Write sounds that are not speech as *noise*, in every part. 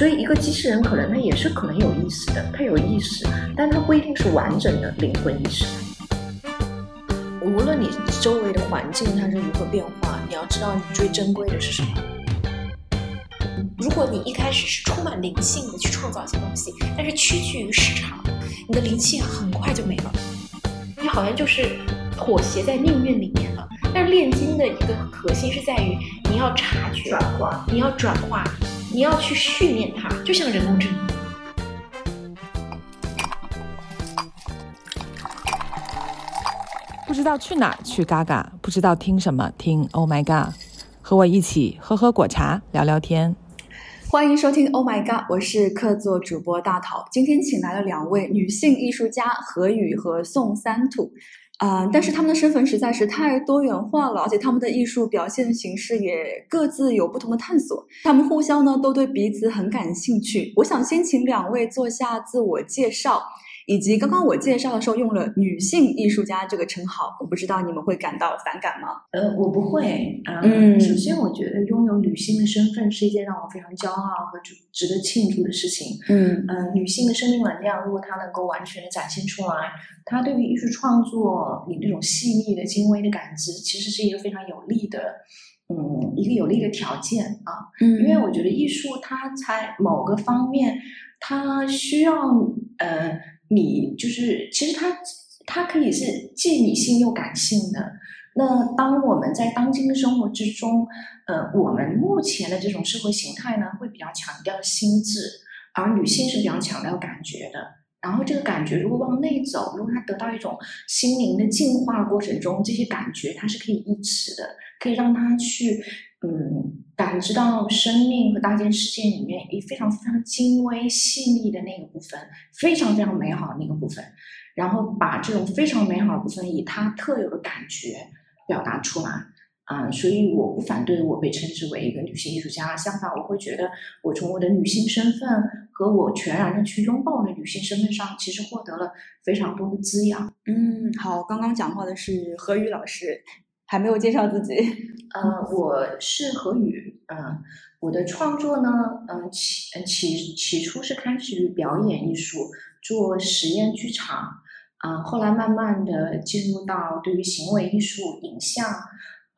所以一个机器人可能它也是可能有意识的，它有意识，但它不一定是完整的灵魂意识。无论你周围的环境它是如何变化，你要知道你最珍贵的是什么。如果你一开始是充满灵性的去创造一些东西，但是屈居于市场，你的灵气很快就没了。你好像就是妥协在命运里面了。但是炼金的一个核心是在于你要察觉，转化，你要转化，你要去训练它，就像人工智能。不知道去哪儿去嘎嘎，不知道听什么听 Oh My God，和我一起喝喝果茶，聊聊天。欢迎收听 Oh My God，我是客座主播大桃。今天请来了两位女性艺术家何雨和宋三土，啊、但是他们的身份实在是太多元化了，而且他们的艺术表现形式也各自有不同的探索。他们互相呢都对彼此很感兴趣。我想先请两位做下自我介绍，以及刚刚我介绍的时候用了女性艺术家这个称号，我不知道你们会感到反感吗？呃，我不会啊。嗯首先，我觉得拥有女性的身份是一件让我非常骄傲和值值得庆祝的事情。嗯嗯，女性的生命能量，如果她能够完全的展现出来，她对于艺术创作你那种细腻的、精微的感知，其实是一个非常有利的，嗯，一个有利的条件啊。嗯因为我觉得艺术它在某个方面，它需要呃，你就是其实它它可以是既理性又感性的。那当我们在当今的生活之中，呃，我们目前的这种社会形态呢，会比较强调心智，而女性是比较强调感觉的。然后这个感觉如果往内走，如果它得到一种心灵的净化过程中，这些感觉它是可以抑制的，可以让它去嗯感知到生命和大千世界里面一非常非常精微细腻的那个部分，非常非常美好的那个部分，然后把这种非常美好的部分以它特有的感觉表达出来。啊、所以我不反对我被称之为一个女性艺术家，相反，我会觉得我从我的女性身份和我全然的去拥抱的女性身份上，其实获得了非常多的滋养。嗯，好，刚刚讲话的是何宇老师，还没有介绍自己。呃，我是何宇，嗯、我的创作呢，嗯、起呃起起初是开始于表演艺术，做实验剧场，啊、后来慢慢的进入到对于行为艺术、影像、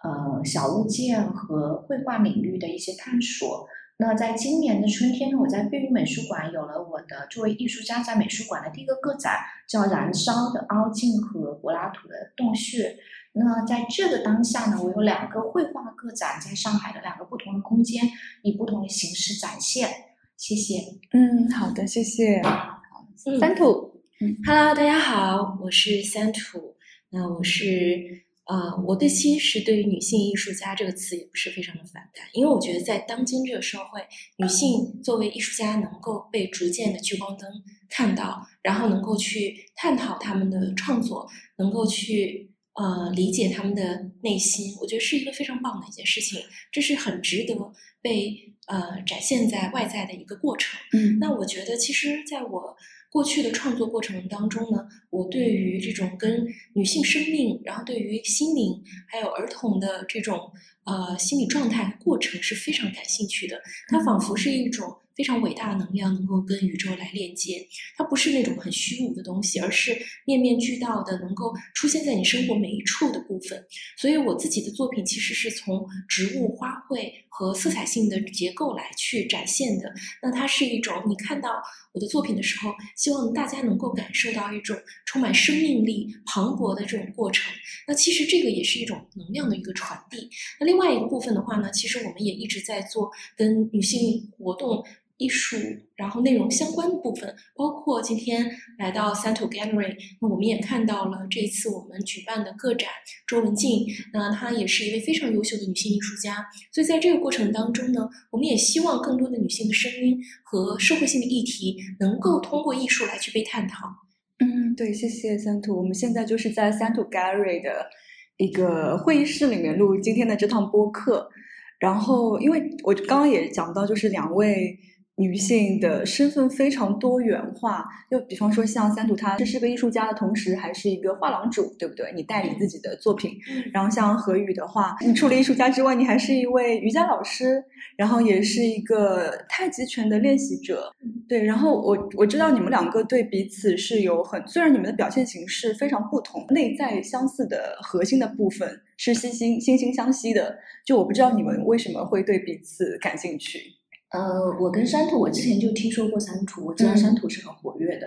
呃小物件和绘画领域的一些探索。那在今年的春天呢，我在贝聿美术馆有了我的作为艺术家在美术馆的第一个个展，叫《燃烧的凹镜和柏拉图的洞穴》。那在这个当下呢，我有两个绘画个展在上海的两个不同的空间，以不同的形式展现。谢谢。嗯，好的，谢谢。嗯三土，Hello，大家好，我是三土。那我是呃，我对其实对于女性艺术家这个词也不是非常的反感，因为我觉得在当今这个社会，女性作为艺术家能够被逐渐的聚光灯看到，然后能够去探讨他们的创作，能够去呃理解他们的内心，我觉得是一个非常棒的一件事情，这是很值得被呃展现在外在的一个过程。嗯那我觉得，其实在我过去的创作过程当中呢，我对于这种跟女性生命，然后对于心灵，还有儿童的这种呃心理状态过程是非常感兴趣的。它仿佛是一种非常伟大的能量，能够跟宇宙来链接。它不是那种很虚无的东西，而是面面俱到的，能够出现在你生活每一处的部分。所以我自己的作品其实是从植物、花卉和色彩性的结构来去展现的。那它是一种你看到我的作品的时候，希望大家能够感受到一种充满生命力、磅礴的这种过程。那其实这个也是一种能量的一个传递。那另外一个部分的话呢，其实我们也一直在做跟女性活动。艺术，然后内容相关的部分，包括今天来到三土 Gallery，那我们也看到了这次我们举办的个展周文静，那她也是一位非常优秀的女性艺术家，所以在这个过程当中呢，我们也希望更多的女性的声音和社会性的议题能够通过艺术来去被探讨。嗯，对，谢谢三土。我们现在就是在三土 Gallery 的一个会议室里面录今天的这趟播客。然后，因为我刚刚也讲到，就是两位女性的身份非常多元化，就比方说像三土，她这是个艺术家的同时，还是一个画廊主，对不对？你代理自己的作品。然后像何宇的话，你除了艺术家之外，你还是一位瑜伽老师，然后也是一个太极拳的练习者。对，然后我我知道你们两个对彼此是有很，虽然你们的表现形式非常不同，内在相似的核心的部分是惺惺惺惺相惜的。就我不知道你们为什么会对彼此感兴趣。呃，我跟山土，我之前就听说过山土，我知道山土是很活跃的。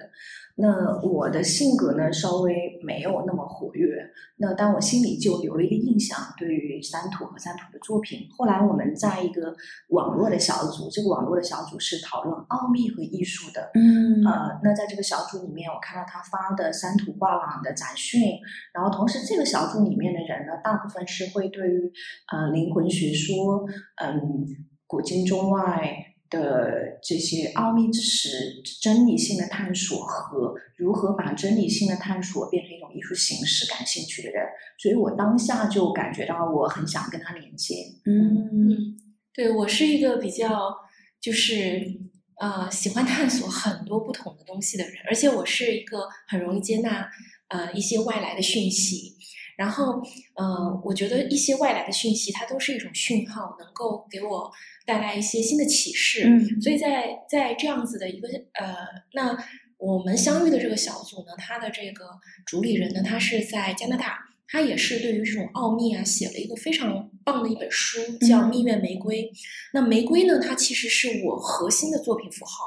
那我的性格呢，稍微没有那么活跃。那但我心里就留了一个印象，对于山土和山土的作品。后来我们在一个网络的小组，这个网络的小组是讨论奥秘和艺术的。嗯呃，那在这个小组里面，我看到他发的山土画廊的展讯，然后同时这个小组里面的人呢，大部分是会对于呃灵魂学说，嗯。古今中外的这些奥秘之识、真理性的探索和如何把真理性的探索变成一种艺术形式感兴趣的人，所以我当下就感觉到我很想跟他连接。嗯，对我是一个比较就是呃喜欢探索很多不同的东西的人，而且我是一个很容易接纳呃一些外来的讯息。然后，呃，我觉得一些外来的讯息，它都是一种讯号，能够给我带来一些新的启示。嗯，所以在在这样子的一个呃，那我们相遇的这个小组呢，它的这个主理人呢，他是在加拿大，他也是对于这种奥秘啊，写了一个非常棒的一本书，叫《蜜月玫瑰》。那玫瑰呢，它其实是我核心的作品符号。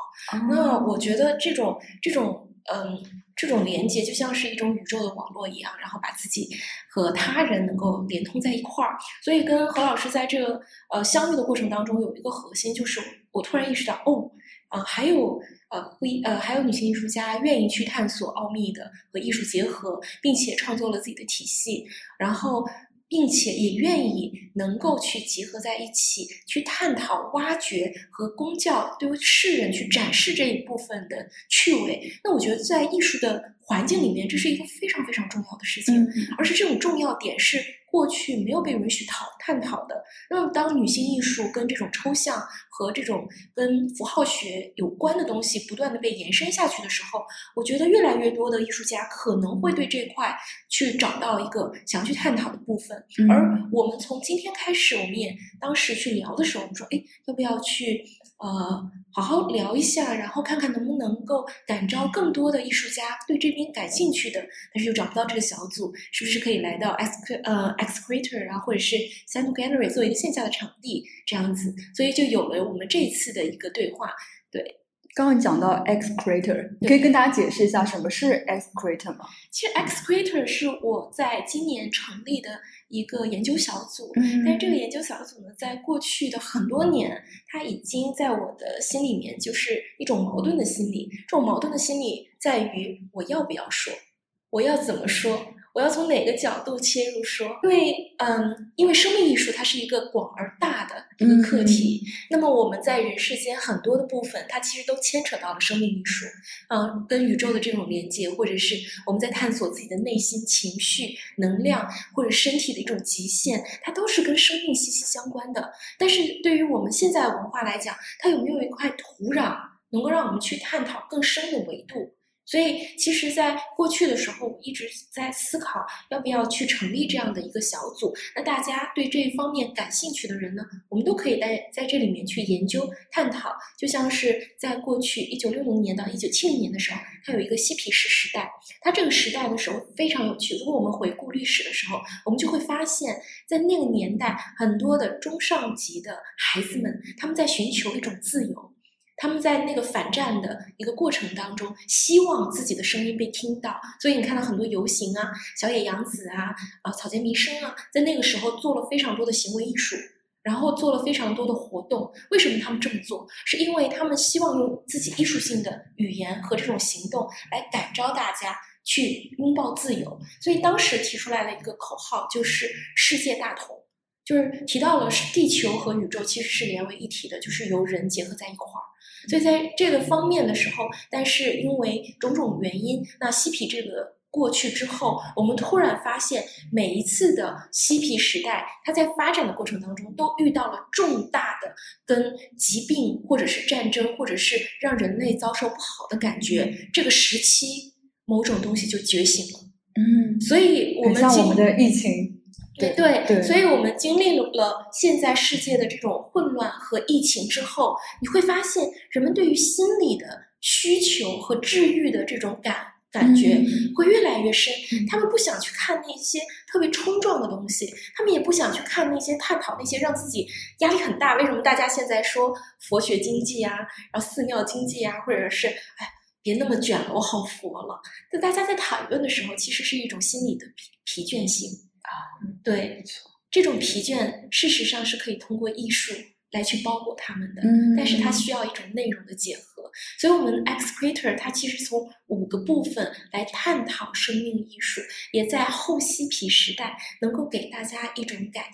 那我觉得这种这种嗯。这种连接就像是一种宇宙的网络一样，然后把自己和他人能够连通在一块儿。所以跟何老师在这个呃相遇的过程当中，有一个核心，就是我突然意识到，哦，啊，还有呃不一呃还有女性艺术家愿意去探索奥秘的和艺术结合，并且创作了自己的体系，然后。并且也愿意能够去集合在一起，去探讨、挖掘和公教对世人去展示这一部分的趣味。那我觉得在艺术的环境里面，这是一个非常非常重要的事情，而且这种重要点是。过去没有被允许讨探讨的。那么，当女性艺术跟这种抽象和这种跟符号学有关的东西不断的被延伸下去的时候，我觉得越来越多的艺术家可能会对这块去找到一个想要去探讨的部分。而我们从今天开始，我们也当时去聊的时候，我们说，哎，要不要去？呃，好好聊一下，然后看看能不能够感召更多的艺术家对这边感兴趣的，但是又找不到这个小组，是不是可以来到 X 呃 X Creator 啊，或者是 s a n d Gallery 做一个线下的场地这样子，所以就有了我们这次的一个对话。对，刚刚讲到 X Creator，你可以跟大家解释一下什么是 X Creator 吗？其实 X Creator 是我在今年成立的。一个研究小组，但是这个研究小组呢，在过去的很多年，它已经在我的心里面就是一种矛盾的心理。这种矛盾的心理在于，我要不要说，我要怎么说。我要从哪个角度切入说？因为，嗯，因为生命艺术它是一个广而大的一个课题。那么我们在人世间很多的部分，它其实都牵扯到了生命艺术，嗯，跟宇宙的这种连接，或者是我们在探索自己的内心情绪、能量或者身体的一种极限，它都是跟生命息息相关的。但是对于我们现在文化来讲，它有没有一块土壤，能够让我们去探讨更深的维度？所以，其实，在过去的时候，我一直在思考要不要去成立这样的一个小组。那大家对这一方面感兴趣的人呢，我们都可以在在这里面去研究探讨。就像是在过去一九六零年到一九七零年的时候，它有一个嬉皮士时代。它这个时代的时候非常有趣。如果我们回顾历史的时候，我们就会发现，在那个年代，很多的中上级的孩子们，他们在寻求一种自由。他们在那个反战的一个过程当中，希望自己的声音被听到，所以你看到很多游行啊、小野洋子啊、啊草间弥生啊，在那个时候做了非常多的行为艺术，然后做了非常多的活动。为什么他们这么做？是因为他们希望用自己艺术性的语言和这种行动来感召大家去拥抱自由。所以当时提出来了一个口号，就是“世界大同”，就是提到了是地球和宇宙其实是连为一体的，就是由人结合在一块儿。所以在这个方面的时候，但是因为种种原因，那嬉皮这个过去之后，我们突然发现，每一次的嬉皮时代，它在发展的过程当中，都遇到了重大的跟疾病或者是战争，或者是让人类遭受不好的感觉，这个时期某种东西就觉醒了。嗯，所以我们经像我们的疫情，对对对所以我们经历了现在世界的这种混乱和疫情之后，你会发现人们对于心理的需求和治愈的这种感感觉嗯会越来越深。他们不想去看那些特别冲撞的东西，他们也不想去看那些探讨那些让自己压力很大。为什么大家现在说佛学经济啊，然后寺庙经济啊，或者是哎。别那么卷了，我好佛了。但大家在讨论的时候，其实是一种心理的疲疲倦性啊。对，没错这种疲倦事实上是可以通过艺术来去包裹他们的，嗯但是它需要一种内容的结合。所以，我们 X Creator 它其实从五个部分来探讨生命艺术，也在后嬉皮时代能够给大家一种感。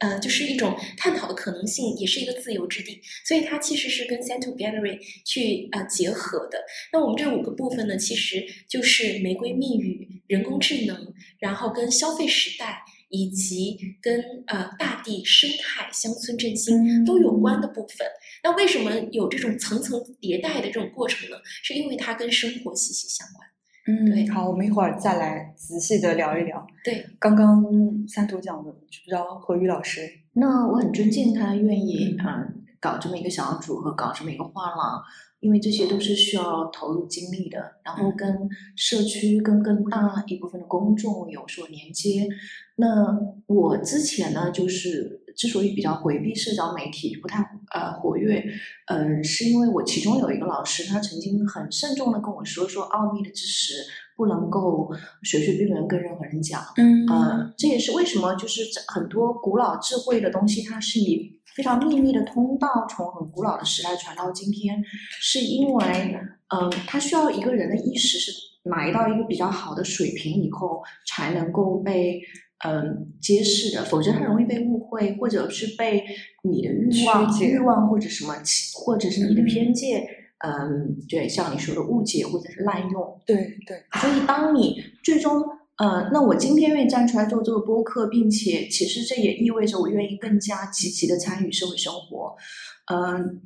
呃，就是一种探讨的可能性，也是一个自由之地，所以它其实是跟 Central Gallery 去呃结合的。那我们这五个部分呢，其实就是玫瑰蜜语、人工智能，然后跟消费时代，以及跟呃大地生态、乡村振兴都有关的部分。那为什么有这种层层迭代的这种过程呢？是因为它跟生活息息相关。嗯，对好，我们一会儿再来仔细的聊一聊。对，刚刚三图讲的，知不知道何宇老师，那我很尊敬他愿意嗯搞这么一个小组和搞这么一个画廊，因为这些都是需要投入精力的，然后跟社区跟更大一部分的公众有所连接。那我之前呢，就是之所以比较回避社交媒体，不太呃活跃，呃，是因为我其中有一个老师，他曾经很慎重的跟我说，说奥秘的知识不能够随随便便跟任何人讲。嗯呃，这也是为什么就是这很多古老智慧的东西，它是以非常秘密的通道从很古老的时代传到今天，是因为嗯、呃，它需要一个人的意识是埋到一个比较好的水平以后，才能够被嗯、揭示的，否则它容易被误会，或者是被你的欲望、欲望或者什么其，或者是你的偏见。嗯，对，像你说的误解或者是滥用，对对，所以，当你最终，呃，那我今天愿意站出来做这个播客，并且其实这也意味着我愿意更加积极的参与社会生活，嗯、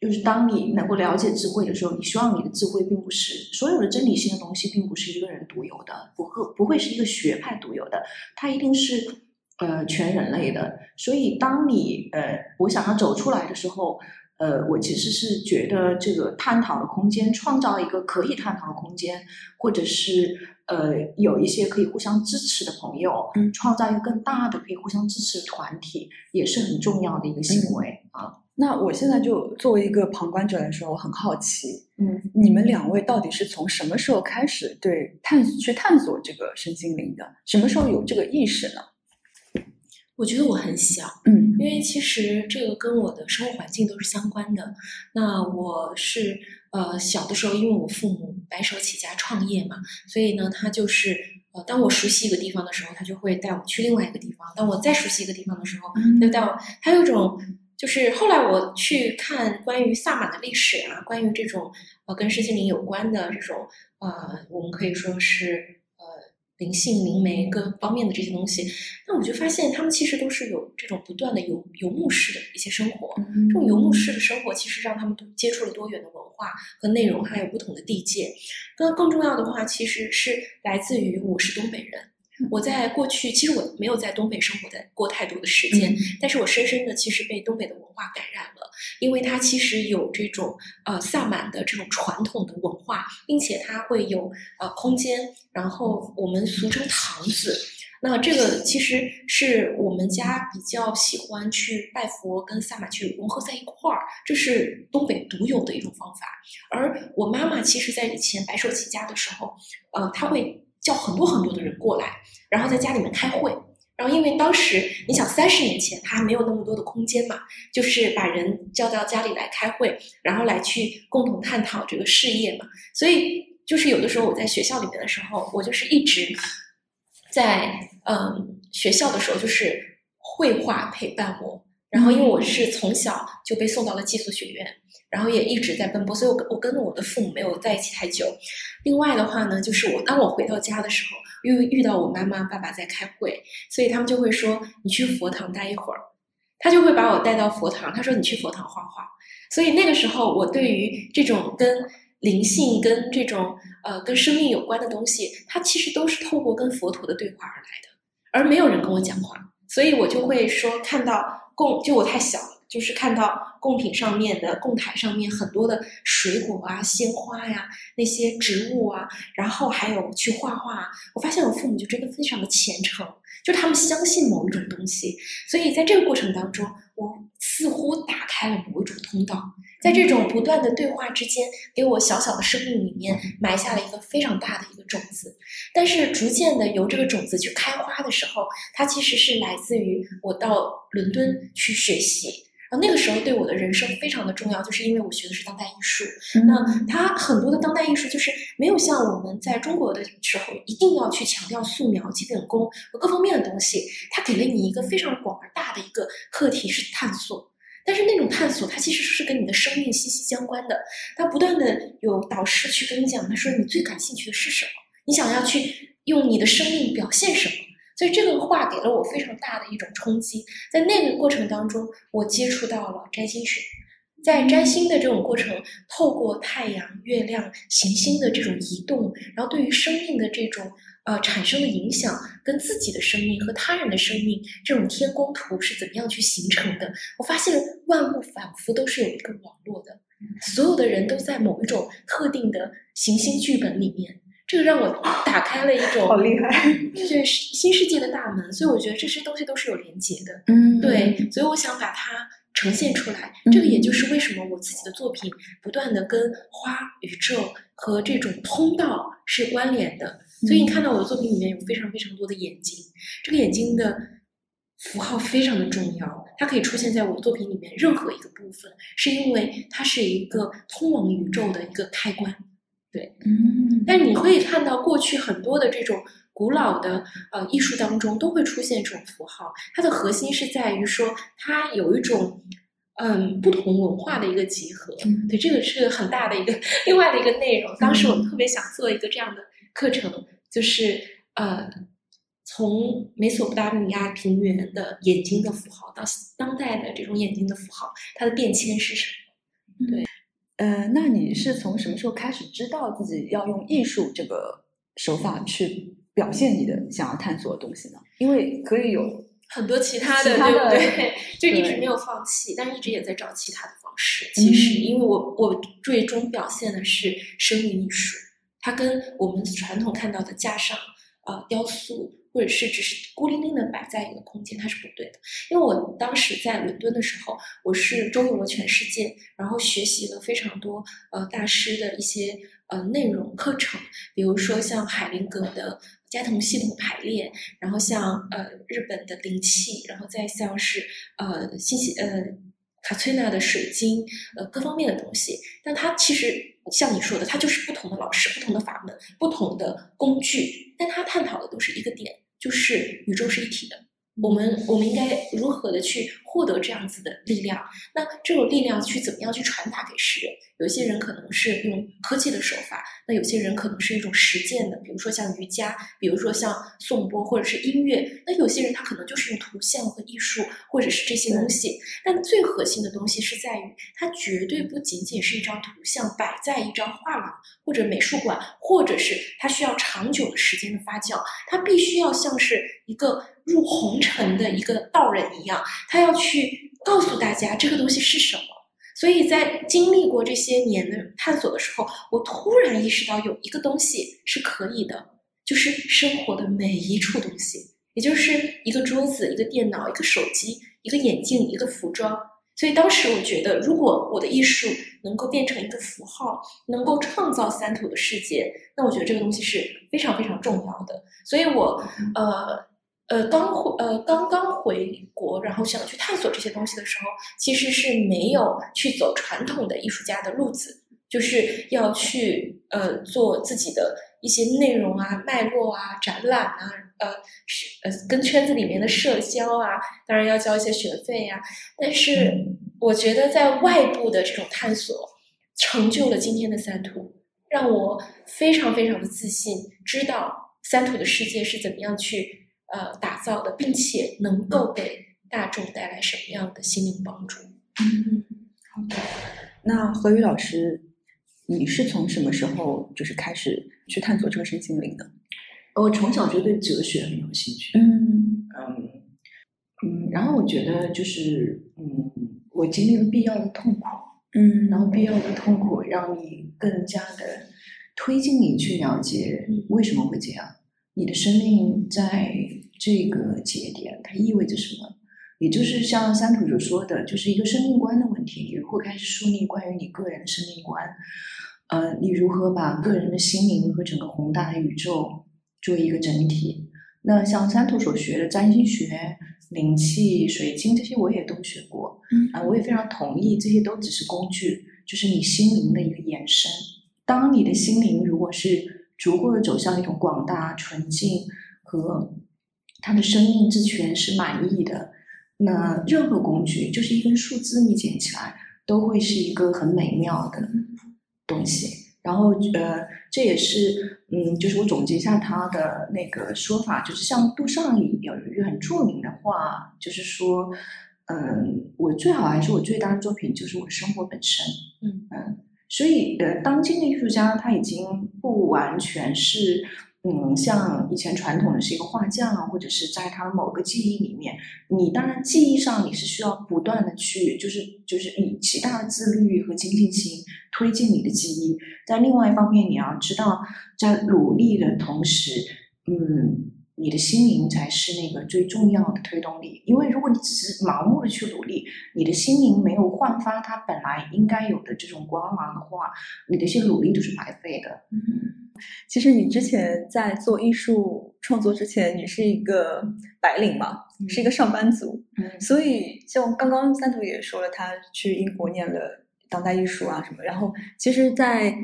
就是当你能够了解智慧的时候，你希望你的智慧并不是所有的真理性的东西，并不是一个人独有的，不会不会是一个学派独有的，它一定是呃全人类的。所以，当你呃我想要走出来的时候，呃，我其实是觉得这个探讨的空间，创造一个可以探讨的空间，或者是呃有一些可以互相支持的朋友，嗯创造一个更大的可以互相支持的团体，也是很重要的一个行为、啊。那我现在就作为一个旁观者来说，我很好奇，嗯，你们两位到底是从什么时候开始对探去探索这个身心灵的？什么时候有这个意识呢？我觉得我很小，嗯因为其实这个跟我的生活环境都是相关的。那我是呃小的时候，因为我父母白手起家创业嘛，所以呢，他就是呃，当我熟悉一个地方的时候，他就会带我去另外一个地方；当我再熟悉一个地方的时候，他就带我。还有一种就是后来我去看关于萨满的历史啊，关于这种呃跟身心灵有关的这种呃，我们可以说是呃灵性、灵媒各方面的这些东西。那我就发现他们其实都是有这种不断的游游牧式的一些生活。这种游牧式的生活，其实让他们都接触了多元的文化和内容，还有不同的地界。那更重要的话，其实是来自于我是东北人。我在过去，其实我没有在东北生活在过太多的时间，但是我深深的其实被东北的文化感染了，因为它其实有这种呃萨满的这种传统的文化，并且它会有呃空间，然后我们俗称堂子。那这个其实是我们家比较喜欢去拜佛跟萨满去融合在一块儿，这是东北独有的一种方法。而我妈妈其实在以前白手起家的时候，呃，她会叫很多很多的人过来，然后在家里面开会。然后因为当时你想三十年前他还没有那么多的空间嘛，就是把人叫到家里来开会，然后来去共同探讨这个事业嘛。所以就是有的时候我在学校里面的时候，我就是一直在嗯学校的时候就是绘画陪伴我。然后因为我是从小就被送到了寄宿学院，然后也一直在奔波，所以我我跟我的父母没有在一起太久。另外的话呢，就是我当我回到家的时候，又遇到我妈妈爸爸在开会，所以他们就会说你去佛堂待一会儿。他就会把我带到佛堂，他说你去佛堂画画。所以那个时候，我对于这种跟灵性、跟这种呃跟生命有关的东西，它其实都是透过跟佛陀的对话而来的，而没有人跟我讲话，所以我就会说看到供，就我太小了，就是看到贡品上面的供台上面很多的水果啊、鲜花呀、那些植物啊，然后还有去画画，我发现我父母就真的非常的虔诚。就他们相信某一种东西，所以在这个过程当中，我似乎打开了某一种通道，在这种不断的对话之间，给我小小的生命里面埋下了一个非常大的一个种子。但是逐渐的由这个种子去开花的时候，它其实是来自于我到伦敦去学习。啊，那个时候对我的人生非常的重要，就是因为我学的是当代艺术。那它很多的当代艺术就是没有像我们在中国的时候一定要去强调素描、基本功和各方面的东西。它给了你一个非常广而大的一个课题是探索，但是那种探索它其实是跟你的生命息息相关的。它不断的有导师去跟你讲，他说你最感兴趣的是什么？你想要去用你的生命表现什么？所以这个话给了我非常大的一种冲击，在那个过程当中，我接触到了占星学，在占星的这种过程，透过太阳、月亮、行星的这种移动，然后对于生命的这种呃产生的影响，跟自己的生命和他人的生命这种天宫图是怎么样去形成的？我发现万物仿佛都是有一个网络的，所有的人都在某一种特定的行星剧本里面。这个让我打开了一种好厉害，对新世界的大门，所以我觉得这些东西都是有连接的。嗯，对，所以我想把它呈现出来。这个也就是为什么我自己的作品不断的跟花、宇宙和这种通道是关联的。所以你看到我的作品里面有非常非常多的眼睛，这个眼睛的符号非常的重要，它可以出现在我作品里面任何一个部分，是因为它是一个通往宇宙的一个开关。对，嗯，但你会看到过去很多的这种古老的呃艺术当中都会出现这种符号，它的核心是在于说它有一种嗯不同文化的一个集合。对，这个是很大的一个另外的一个内容。当时我们特别想做一个这样的课程，就是呃从美索不达米亚平原的眼睛的符号到当代的这种眼睛的符号，它的变迁是什么？对。呃，那你是从什么时候开始知道自己要用艺术这个手法去表现你的想要探索的东西呢？因为可以有很多其他的，对不对？*laughs* 就一直没有放弃，但一直也在找其他的方式。其实，因为我我最终表现的是生命艺术，它跟我们传统看到的架上啊雕塑。或者是只是孤零零的摆在一个空间，它是不对的。因为我当时在伦敦的时候，我是周游了全世界，然后学习了非常多呃大师的一些呃内容课程，比如说像海灵格的加藤系统排列，然后像呃日本的灵气，然后再像是呃信息呃卡崔娜的水晶，呃各方面的东西。但它其实。像你说的，它就是不同的老师、不同的法门、不同的工具，但它探讨的都是一个点，就是宇宙是一体的。我们我们应该如何的去获得这样子的力量？那这种力量去怎么样去传达给世人？有些人可能是用科技的手法，那有些人可能是一种实践的，比如说像瑜伽，比如说像颂钵或者是音乐。那有些人他可能就是用图像和艺术，或者是这些东西。但最核心的东西是在于，它绝对不仅仅是一张图像摆在一张画廊或者美术馆，或者是它需要长久的时间的发酵，它必须要像是一个入红尘的一个道人一样，他要去告诉大家这个东西是什么。所以在经历过这些年的探索的时候，我突然意识到有一个东西是可以的，就是生活的每一处东西，也就是一个桌子、一个电脑、一个手机、一个眼镜、一个服装。所以当时我觉得，如果我的艺术能够变成一个符号，能够创造三土的世界，那我觉得这个东西是非常非常重要的。所以我呃。呃，刚回呃刚刚回国，然后想去探索这些东西的时候，其实是没有去走传统的艺术家的路子，就是要去呃做自己的一些内容啊、脉络啊、展览啊，呃是呃跟圈子里面的社交啊，当然要交一些学费呀。但是我觉得在外部的这种探索，成就了今天的三图，让我非常非常的自信，知道三图的世界是怎么样去。呃，打造的，并且能够给大众带来什么样的心灵帮助。嗯，好的。那何宇老师，你是从什么时候就是开始去探索这个身心灵的？我从小就对哲学很有兴趣。嗯嗯嗯，然后我觉得就是嗯，我经历了必要的痛苦，嗯然后必要的痛苦让你更加的推进你去了解嗯为什么会这样，你的生命在这个节点它意味着什么。也就是像三土所说的，就是一个生命观的问题。你如何开始树立关于你个人的生命观？呃，你如何把个人的心灵和整个宏大的宇宙作为一个整体？那像三土所学的占星学、灵气、水晶这些，我也都学过。嗯啊、我也非常同意，这些都只是工具，就是你心灵的一个延伸。当你的心灵如果是足够的走向一种广大、纯净和他的生命之泉是满意的，那任何工具就是一根树枝，你捡起来都会是一个很美妙的东西。然后呃，这也是嗯，就是我总结一下他的那个说法，就是像杜尚里有一句很著名的话，就是说，嗯，我最好还是我最大的作品就是我生活本身。嗯嗯，所以呃，当今的艺术家他已经不完全是。嗯，像以前传统的是一个画匠，或者是在他某个记忆里面，你当然记忆上你是需要不断的去，就是就是以极大的自律和精进心推进你的记忆。在另外一方面，你要知道，在努力的同时，嗯，你的心灵才是那个最重要的推动力。因为如果你只是盲目的去努力，你的心灵没有焕发它本来应该有的这种光芒的话，你的一些努力都是白费的。其实你之前在做艺术创作之前，你是一个白领嘛，嗯是一个上班族，嗯所以像刚刚三图也说了，他去英国念了当代艺术啊什么，然后其实，在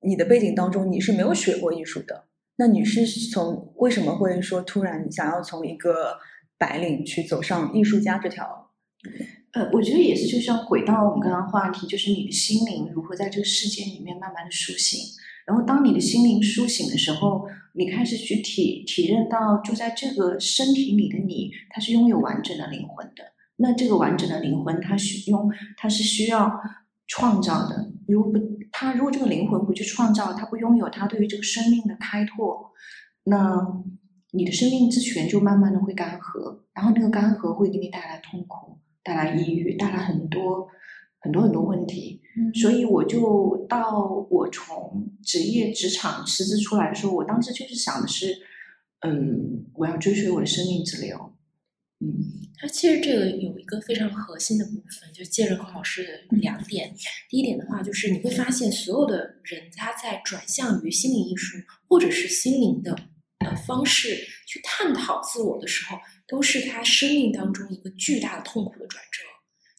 你的背景当中，你是没有学过艺术的，那你是从为什么会说突然想要从一个白领去走上艺术家这条？呃，我觉得也是，就像回到我们刚刚话题，就是你的心灵如何在这个世界里面慢慢的苏醒。然后，当你的心灵苏醒的时候，你开始去体体认到，就在这个身体里的你，它是拥有完整的灵魂的。那这个完整的灵魂，它需用，它是需要创造的。如果不，他如果这个灵魂不去创造，他不拥有他对于这个生命的开拓，那你的生命之泉就慢慢的会干涸，然后那个干涸会给你带来痛苦。带来抑郁，带来很多很多很多问题。嗯所以我就到我从职业职场辞职出来的时候，我当时就是想的是，嗯，我要追随我的生命之流。嗯它其实这个有一个非常核心的部分，就借着何老师的两点。第一点的话，就是你会发现所有的人他在转向于心灵艺术或者是心灵的呃方式去探讨自我的时候，都是他生命当中一个巨大的痛苦的转折。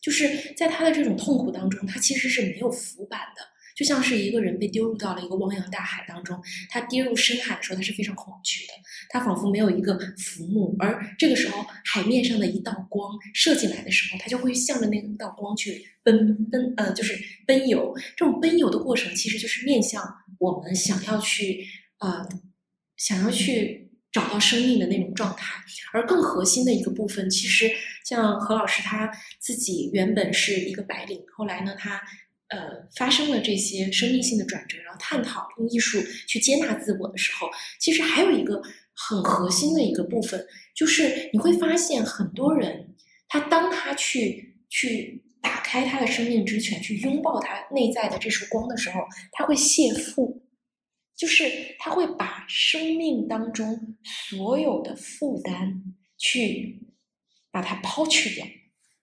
就是在他的这种痛苦当中，他其实是没有浮板的，就像是一个人被丢入到了一个汪洋大海当中，他跌入深海的时候，他是非常恐惧的，他仿佛没有一个浮木，而这个时候海面上的一道光射进来的时候，他就会向着那道光去奔奔呃，就是奔游。这种奔游的过程，其实就是面向我们想要去呃，想要去找到生命的那种状态。而更核心的一个部分，其实像何老师他自己原本是一个白领，后来呢，他呃发生了这些生命性的转折，然后探讨用艺术去接纳自我的时候，其实还有一个很核心的一个部分，就是你会发现很多人，他当他去去打开他的生命之泉，去拥抱他内在的这束光的时候，他会谢负。就是他会把生命当中所有的负担去把它抛去掉，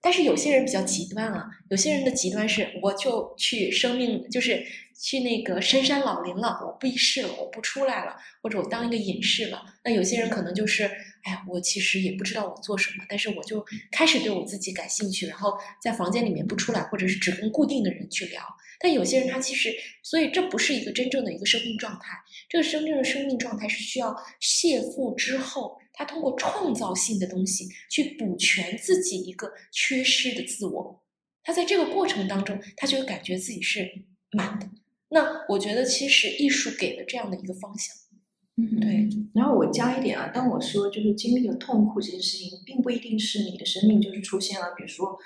但是有些人比较极端啊，有些人的极端是我就去生命，就是去那个深山老林了，我不一世了，我不出来了，或者我当一个隐士了。那有些人可能就是，哎呀，我其实也不知道我做什么，但是我就开始对我自己感兴趣，然后在房间里面不出来，或者是只跟固定的人去聊。但有些人他其实，所以这不是一个真正的一个生命状态。这个真正的生命状态是需要谢负之后，他通过创造性的东西去补全自己一个缺失的自我。他在这个过程当中，他就会感觉自己是满的。那我觉得，其实艺术给了这样的一个方向。嗯对，然后我加一点啊，当我说就是经历了痛苦这件事情，并不一定是你的生命就是出现了，比如说，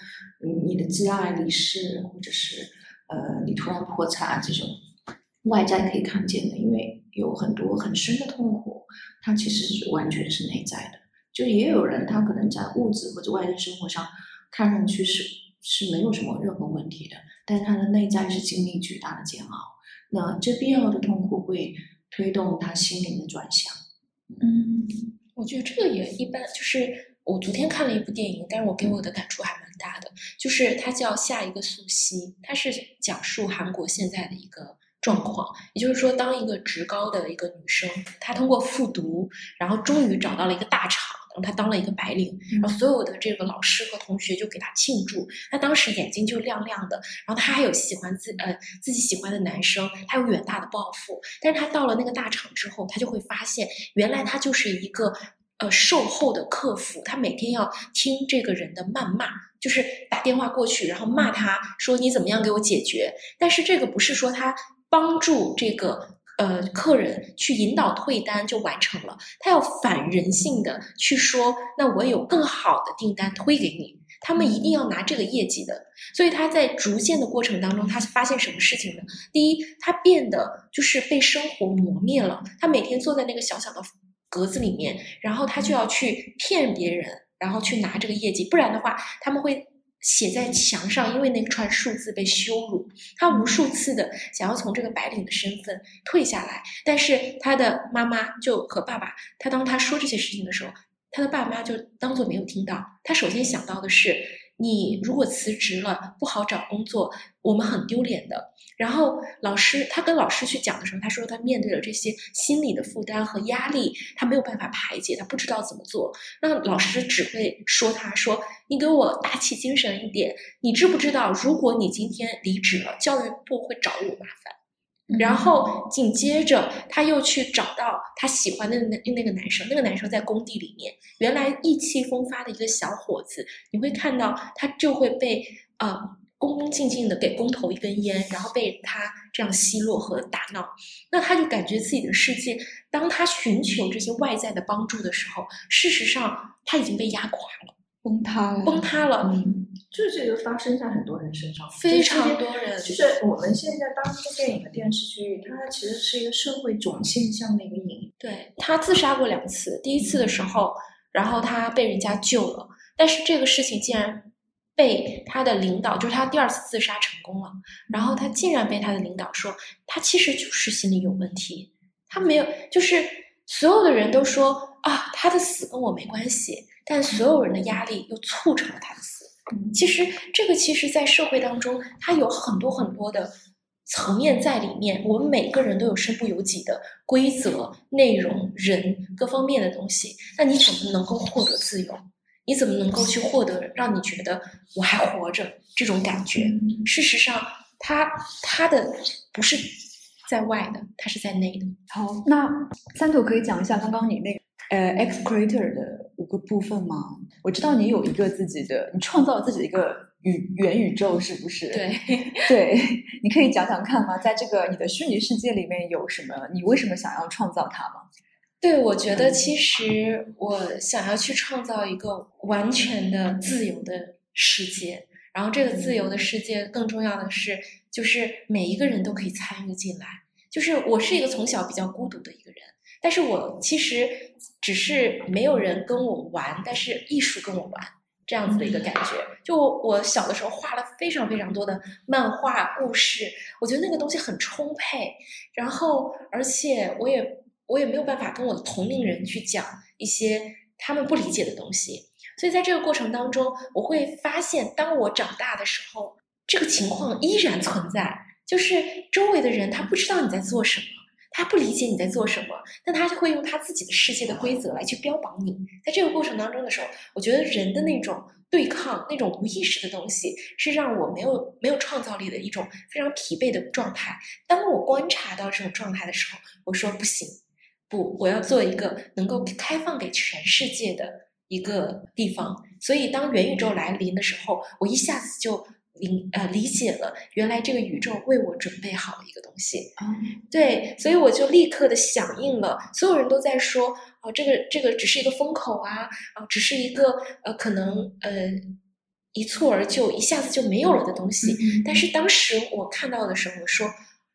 嗯，你的挚爱离世，或者是呃你突然破产啊这种外在可以看见的，因为有很多很深的痛苦，它其实是完全是内在的。就也有人他可能在物质或者外在生活上看上去是是没有什么任何问题的，但他的内在是经历巨大的煎熬。那这必要的痛苦会推动他心灵的转向。嗯我觉得这个也一般，就是我昨天看了一部电影，但是我给我的感触还蛮大的，就是它叫《下一个素汐》，它是讲述韩国现在的一个状况，也就是说，当一个职高的一个女生，她通过复读，然后终于找到了一个大厂。然后她当了一个白领，然后所有的这个老师和同学就给她庆祝。她当时眼睛就亮亮的，然后她还有喜欢自呃自己喜欢的男生，她有远大的抱负。但是她到了那个大厂之后，她就会发现，原来她就是一个呃售后的客服，她每天要听这个人的谩骂，就是打电话过去，然后骂他说你怎么样给我解决。但是这个不是说她帮助这个。呃，客人去引导退单就完成了，他要反人性的去说，那我有更好的订单推给你，他们一定要拿这个业绩的。所以他在逐渐的过程当中，他发现什么事情呢？第一，他变得就是被生活磨灭了，他每天坐在那个小小的格子里面，然后他就要去骗别人，然后去拿这个业绩，不然的话他们会。写在墙上，因为那串数字被羞辱，他无数次的想要从这个白领的身份退下来，但是他的妈妈就和爸爸，他当他说这些事情的时候，他的爸妈就当做没有听到。他首先想到的是，你如果辞职了，不好找工作，我们很丢脸的。然后老师，他跟老师去讲的时候，他说他面对了这些心理的负担和压力，他没有办法排解，他不知道怎么做。那老师只会说他说：“你给我打起精神一点，你知不知道，如果你今天离职了，教育部会找我麻烦。”然后紧接着他又去找到他喜欢的那那个男生，那个男生在工地里面，原来意气风发的一个小伙子，你会看到他就会被呃。恭恭敬敬的给工头一根烟，然后被他这样奚落和打闹，那他就感觉自己的世界，当他寻求这些外在的帮助的时候，事实上他已经被压垮了，崩塌了，崩塌了。嗯，就是这个发生在很多人身上，非常多人。就是我们现在当这个电影和电视剧，它其实是一个社会总现象的一个影。对他自杀过两次，第一次的时候，然后他被人家救了，但是这个事情竟然。被他的领导，就是他第二次自杀成功了，然后他竟然被他的领导说，他其实就是心理有问题，他没有，就是所有的人都说啊，他的死跟我没关系，但所有人的压力又促成了他的死。其实这个其实，在社会当中，它有很多很多的层面在里面，我们每个人都有身不由己的规则、内容、人各方面的东西，那你怎么能够获得自由？你怎么能够去获得让你觉得我还活着这种感觉？事实上，他他的不是在外的，它是在内的。好，那三朵可以讲一下刚刚你那呃 X Creator 的五个部分吗？我知道你有一个自己的，你创造自己的一个宇元宇宙，是不是？对 *laughs* 对，你可以讲讲看吗？在这个你的虚拟世界里面有什么？你为什么想要创造它吗？对，我觉得其实我想要去创造一个完全的自由的世界，然后这个自由的世界更重要的是，就是每一个人都可以参与进来。就是我是一个从小比较孤独的一个人，但是我其实只是没有人跟我玩，但是艺术跟我玩这样子的一个感觉。就我小的时候画了非常非常多的漫画故事，我觉得那个东西很充沛，然后而且我也。我也没有办法跟我的同龄人去讲一些他们不理解的东西，所以在这个过程当中，我会发现，当我长大的时候，这个情况依然存在，就是周围的人他不知道你在做什么，他不理解你在做什么，但他就会用他自己的世界的规则来去标榜你。在这个过程当中的时候，我觉得人的那种对抗、那种无意识的东西，是让我没有没有创造力的一种非常疲惫的状态。当我观察到这种状态的时候，我说不行。不，我要做一个能够开放给全世界的一个地方。所以，当元宇宙来临的时候，我一下子就理呃理解了原来这个宇宙为我准备好了一个东西。嗯对，所以我就立刻的响应了。所有人都在说，哦，这个这个只是一个风口啊，啊，只是一个呃，可能呃一蹴而就，一下子就没有了的东西。嗯但是当时我看到的时候，我说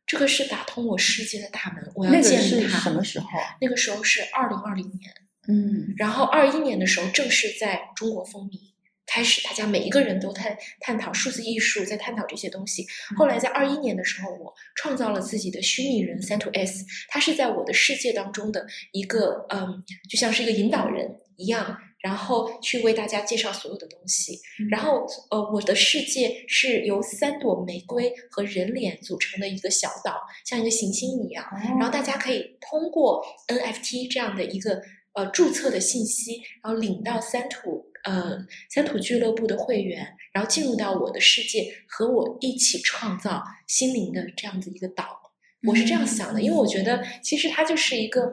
这个是打通我世界的大门，我要那个见是它。什么时候？那个时候是二零二零年，嗯然后二一年的时候正式在中国风靡。开始，大家每一个人都探探讨数字艺术，在探讨这些东西。后来在二一年的时候，我创造了自己的虚拟人三 to S，它是在我的世界当中的一个，嗯，就像是一个引导人一样，然后去为大家介绍所有的东西。然后，呃，我的世界是由三朵玫瑰和人脸组成的一个小岛，像一个行星一样。然后大家可以通过 NFT 这样的一个呃注册的信息，然后领到三土呃三土俱乐部的会员，然后进入到我的世界，和我一起创造心灵的这样子一个岛。我是这样想的，因为我觉得其实它就是一个。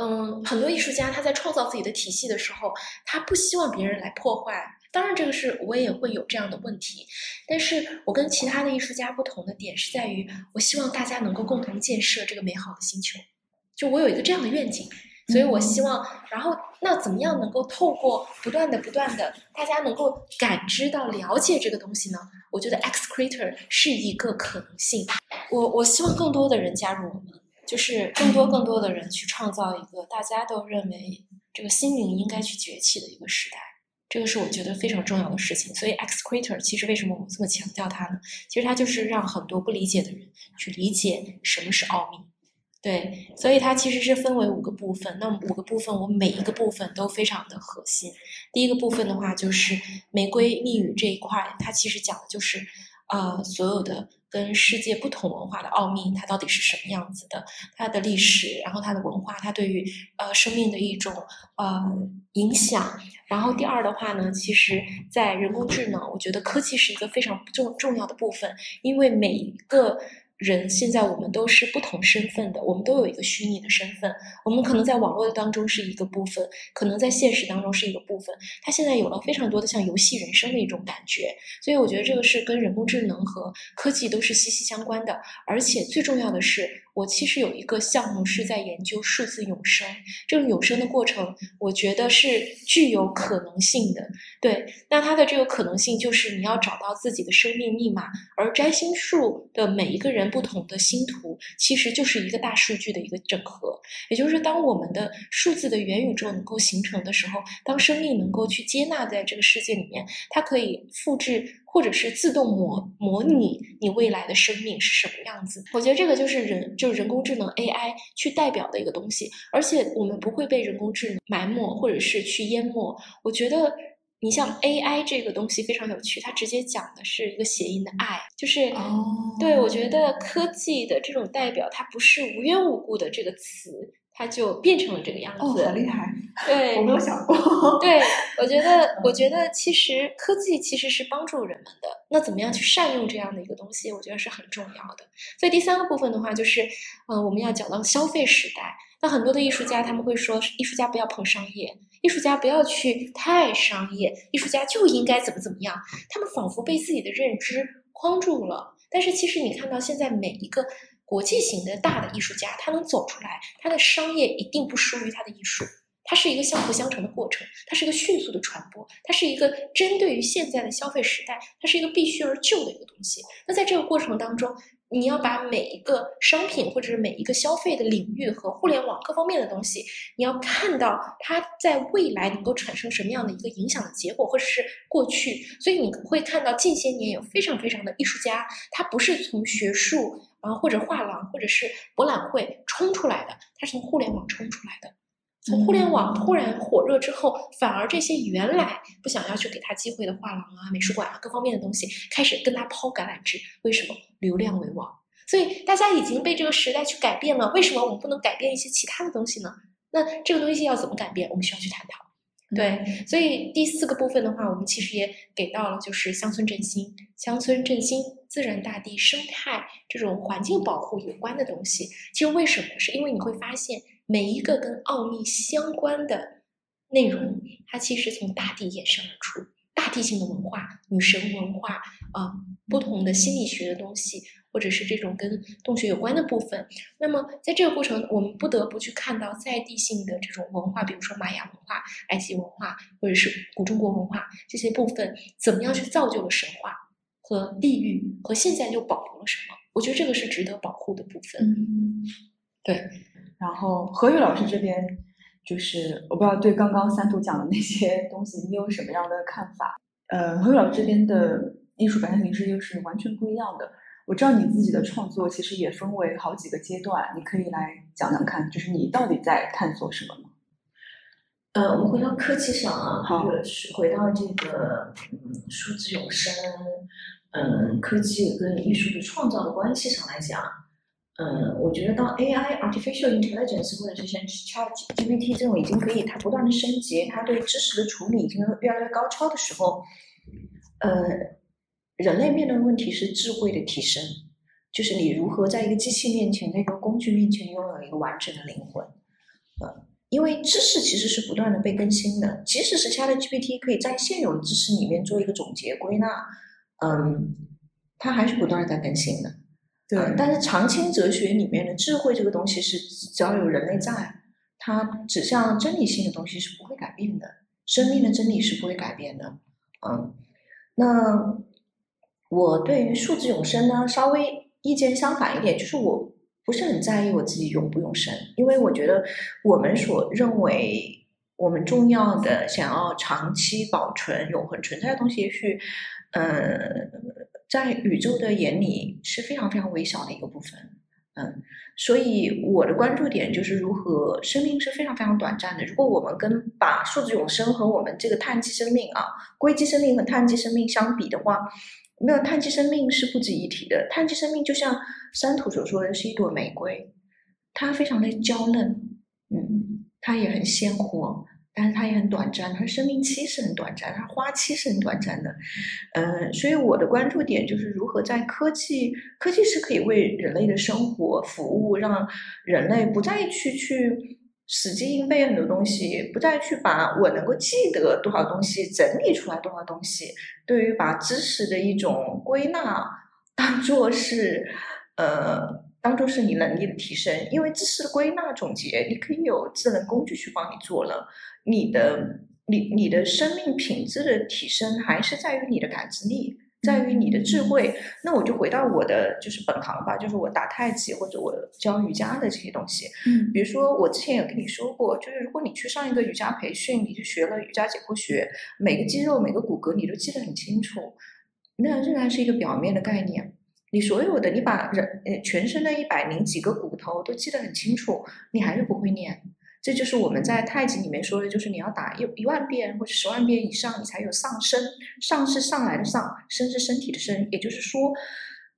嗯，很多艺术家他在创造自己的体系的时候，他不希望别人来破坏。当然，这个是我也会有这样的问题，但是我跟其他的艺术家不同的点是在于，我希望大家能够共同建设这个美好的星球。就我有一个这样的愿景，所以我希望，然后那怎么样能够透过不断的、不断的，大家能够感知到、了解这个东西呢？我觉得 X Creator 是一个可能性。我我希望更多的人加入我们，就是更多更多的人去创造一个大家都认为这个心灵应该去崛起的一个时代。这个是我觉得非常重要的事情，所以 X Creator 其实为什么我这么强调它呢？其实它就是让很多不理解的人去理解什么是奥秘。对，所以它其实是分为五个部分。那五个部分，我每一个部分都非常的核心。第一个部分的话，就是玫瑰密语这一块，它其实讲的就是，呃，所有的跟世界不同文化的奥秘，它到底是什么样子的，它的历史，然后它的文化，它对于呃生命的一种呃影响。然后第二的话呢，其实在人工智能，我觉得科技是一个非常重重要的部分，因为每一个。人现在我们都是不同身份的，我们都有一个虚拟的身份。我们可能在网络当中是一个部分，可能在现实当中是一个部分。它现在有了非常多的像游戏人生的一种感觉，所以我觉得这个是跟人工智能和科技都是息息相关的。而且最重要的是，我其实有一个项目是在研究数字永生。这个永生的过程，我觉得是具有可能性的。对，那它的这个可能性就是你要找到自己的生命密码，而占星术的每一个人不同的星图，其实就是一个大数据的一个整合。也就是当我们的数字的元宇宙能够形成的时候，当生命能够去接纳在这个世界里面，它可以复制或者是自动模模拟你未来的生命是什么样子。我觉得这个就是人就是人工智能 AI 去代表的一个东西，而且我们不会被人工智能埋没或者是去淹没。我觉得。你像 AI 这个东西非常有趣，它直接讲的是一个谐音的爱，就是，哦对我觉得科技的这种代表，它不是无缘无故的这个词，它就变成了这个样子。哦，好厉害！对，我没有想过。对，*laughs* 我觉得，我觉得其实科技其实是帮助人们的。那怎么样去善用这样的一个东西，我觉得是很重要的。所以第三个部分的话，就是，嗯、我们要讲到消费时代。那很多的艺术家他们会说，艺术家不要碰商业，艺术家不要去太商业，艺术家就应该怎么怎么样。他们仿佛被自己的认知框住了。但是其实你看到现在每一个国际型的大的艺术家，他能走出来，他的商业一定不输于他的艺术。它是一个相辅相成的过程，它是一个迅速的传播，它是一个针对于现在的消费时代，它是一个必须而就的一个东西。那在这个过程当中，你要把每一个商品或者是每一个消费的领域和互联网各方面的东西，你要看到它在未来能够产生什么样的一个影响的结果，或者是过去。所以你会看到近些年有非常非常的艺术家，他不是从学术啊或者画廊或者是博览会冲出来的，他是从互联网冲出来的。从互联网突然火热之后，反而这些原来不想要去给他机会的画廊啊、美术馆啊各方面的东西，开始跟他抛橄榄枝。为什么？流量为王。所以大家已经被这个时代去改变了。为什么我们不能改变一些其他的东西呢？那这个东西要怎么改变？我们需要去探讨。对，所以第四个部分的话，我们其实也给到了，就是乡村振兴、乡村振兴、自然大地、生态这种环境保护有关的东西。其实为什么？是因为你会发现。每一个跟奥秘相关的内容，它其实从大地衍生而出。大地性的文化、女神文化啊，不同的心理学的东西，或者是这种跟洞穴有关的部分。那么在这个过程，我们不得不去看到在地性的这种文化，比如说玛雅文化、埃及文化，或者是古中国文化这些部分，怎么样去造就了神话和地域，和现在又保留了什么？我觉得这个是值得保护的部分。嗯，对。然后何宇老师这边。就是我不知道对刚刚三图讲的那些东西，你有什么样的看法？呃，何宇老师这边的艺术表现形式又是完全不一样的。我知道你自己的创作其实也分为好几个阶段，你可以来讲讲看，就是你到底在探索什么吗？呃，我们回到科技上啊，好，是回到这个嗯数字永生，嗯，科技跟艺术的创造的关系上来讲。嗯，我觉得当 AI artificial intelligence 或者是像 Chat GPT 这种已经可以它不断的升级，它对知识的处理已经越来越高超的时候，呃，人类面对的问题是智慧的提升，就是你如何在一个机器面前，在一个工具面前拥有一个完整的灵魂。呃，因为知识其实是不断的被更新的，即使是 Chat GPT 可以在现有的知识里面做一个总结归纳，嗯，它还是不断的在更新的。对，但是长青哲学里面的智慧这个东西是，只要有人类在，它指向真理性的东西是不会改变的，生命的真理是不会改变的。嗯，那我对于数字永生呢，稍微意见相反一点，就是我不是很在意我自己永不永生，因为我觉得我们所认为我们重要的、想要长期保存、永恒存在的东西，也许，嗯。在宇宙的眼里是非常非常微小的一个部分，嗯，所以我的关注点就是如何生命是非常非常短暂的。如果我们跟把数字永生和我们这个碳基生命啊，硅基生命和碳基生命相比的话，没有碳基生命是不值一提的。碳基生命就像山土所说的是一朵玫瑰，它非常的娇嫩，嗯，它也很鲜活。但是它也很短暂，它生命期是很短暂，它花期是很短暂的，嗯，所以我的关注点就是如何在科技，科技是可以为人类的生活服务，让人类不再去去死记硬背很多东西，不再去把我能够记得多少东西整理出来多少东西，对于把知识的一种归纳当做是，呃。当做是你能力的提升，因为知识的归纳总结，你可以有智能工具去帮你做了。你的你你的生命品质的提升，还是在于你的感知力，在于你的智慧。那我就回到我的就是本行吧，就是我打太极或者我教瑜伽的这些东西。嗯，比如说我之前有跟你说过，就是如果你去上一个瑜伽培训，你去学了瑜伽解剖学，每个肌肉每个骨骼你都记得很清楚，那仍然是一个表面的概念。你所有的，你把人呃全身的一百零几个骨头都记得很清楚，你还是不会念。这就是我们在太极里面说的，就是你要打一一万遍或者十万遍以上，你才有上身。上是上来的上，身是身体的身。也就是说，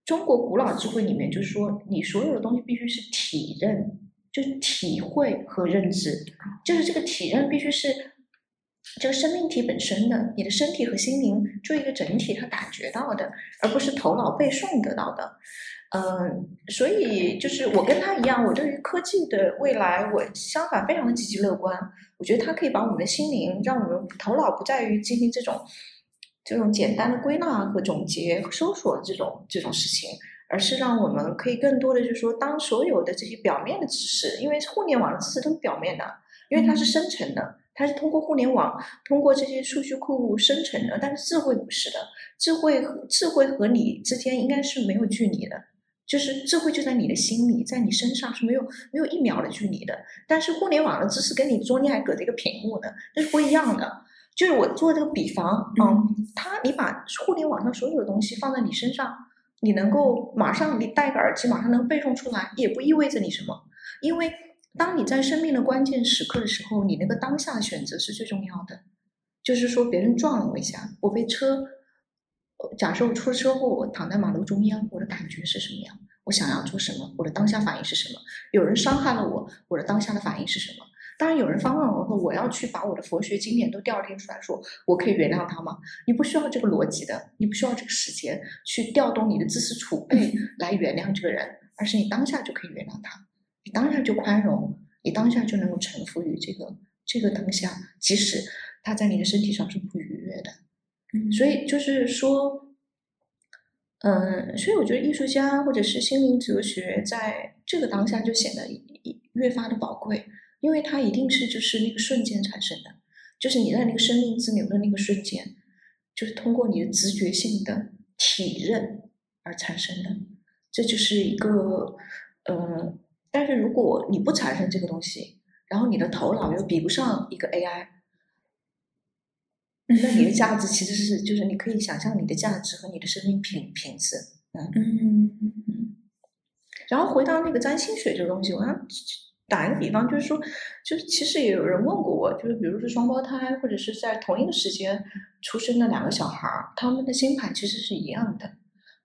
中国古老智慧里面就是说，你所有的东西必须是体认，就是体会和认知，就是这个体认必须是。这个生命体本身的，你的身体和心灵做一个整体，它感觉到的，而不是头脑背诵得到的。嗯，所以就是我跟他一样，我对于科技的未来，我相反非常的积极乐观。我觉得它可以把我们的心灵，让我们头脑不在于进行这种这种简单的归纳和总结、搜索这种这种事情，而是让我们可以更多的就是说，当所有的这些表面的知识，因为互联网的知识都是表面的，因为它是生成的。它是通过互联网，通过这些数据库生成的，但是智慧不是的，智慧和智慧和你之间应该是没有距离的，就是智慧就在你的心里，在你身上是没有没有一秒的距离的。但是互联网的知识跟你中间还隔着一个屏幕呢，那是不一样的。就是我做这个比方，嗯，它你把互联网上所有的东西放在你身上，你能够马上你戴个耳机马上能背诵出来，也不意味着你什么，因为。当你在生命的关键时刻的时候，你那个当下的选择是最重要的。就是说，别人撞了我一下，我被车，假设我出了车祸，我躺在马路中央，我的感觉是什么样？我想要做什么？我的当下反应是什么？有人伤害了我，我的当下的反应是什么？当然，有人方问我说：“我要去把我的佛学经典都调听出来，说我可以原谅他吗？”你不需要这个逻辑的，你不需要这个时间去调动你的知识储备来原谅这个人，而是你当下就可以原谅他。你当下就宽容，你当下就能够臣服于这个这个当下，即使它在你的身体上是不愉悦的，嗯所以就是说，嗯，所以我觉得艺术家或者是心灵哲学在这个当下就显得越发的宝贵，因为它一定是就是那个瞬间产生的，就是你在那个生命之流的那个瞬间，就是通过你的直觉性的体认而产生的，这就是一个，呃，但是如果你不产生这个东西，然后你的头脑又比不上一个 AI。那你的价值其实是，就是你可以想象你的价值和你的生命品品质，嗯。嗯然后回到那个占星学这个东西，我想打一个比方，就是说，就是其实也有人问过我，就是比如说双胞胎或者是在同一个时间出生的两个小孩儿，他们的星盘其实是一样的，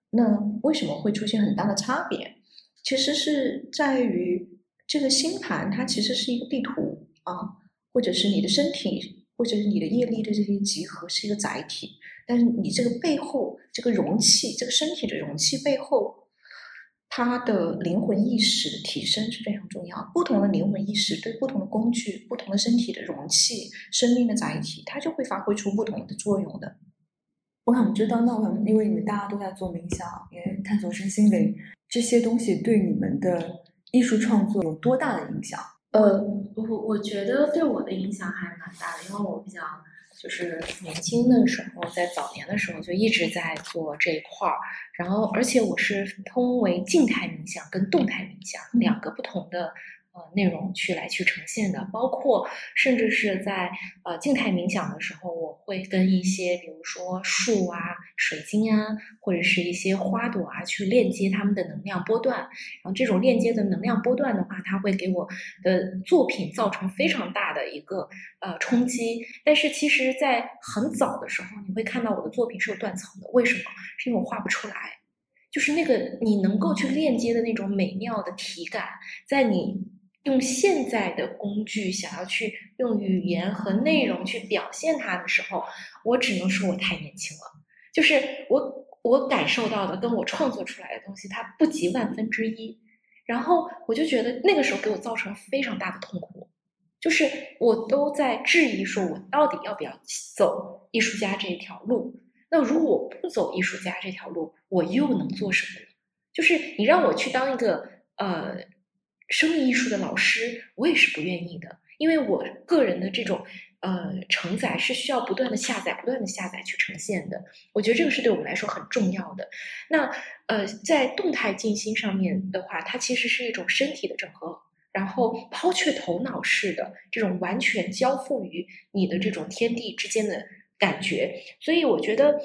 那为什么会出现很大的差别？其实是在于这个星盘它其实是一个地图啊，或者是你的身体，或者是你的业力的这些集合是一个载体，但是你这个背后这个容器，这个身体的容器背后。它的灵魂意识的提升是非常重要。不同的灵魂意识对不同的工具、不同的身体的容器、生命的载体，它就会发挥出不同的作用的。我想知道，那我想，因为你们大家都在做冥想，也探索身心灵，这些东西对你们的艺术创作有多大的影响？呃，我我觉得对我的影响还蛮大的，因为我比较就是年轻的时候，在早年的时候就一直在做这一块儿，然后而且我是通为静态冥想跟动态冥想两个不同的呃内容去来去呈现的，包括甚至是在呃静态冥想的时候，我会跟一些比如说树啊、水晶啊，或者是一些花朵啊去链接它们的能量波段，然后这种链接的能量波段的话，它会给我的作品造成非常大的一个呃冲击。但是其实，在很早的时候，你会看到我的作品是有断层的，为什么？是因为我画不出来。就是那个你能够去链接的那种美妙的体感，在你用现在的工具想要去用语言和内容去表现它的时候，我只能说我太年轻了。就是我我感受到的跟我创作出来的东西，它不及万分之一。然后我就觉得那个时候给我造成非常大的痛苦，就是我都在质疑说，我到底要不要走艺术家这一条路？那如果我不走艺术家这条路，我又能做什么呢？就是你让我去当一个呃生命艺术的老师，我也是不愿意的，因为我个人的这种呃承载是需要不断的下载、不断的下载去呈现的。我觉得这个是对我们来说很重要的。那呃，在动态静心上面的话，它其实是一种身体的整合，然后抛却头脑式的这种完全交付于你的这种天地之间的感觉。所以我觉得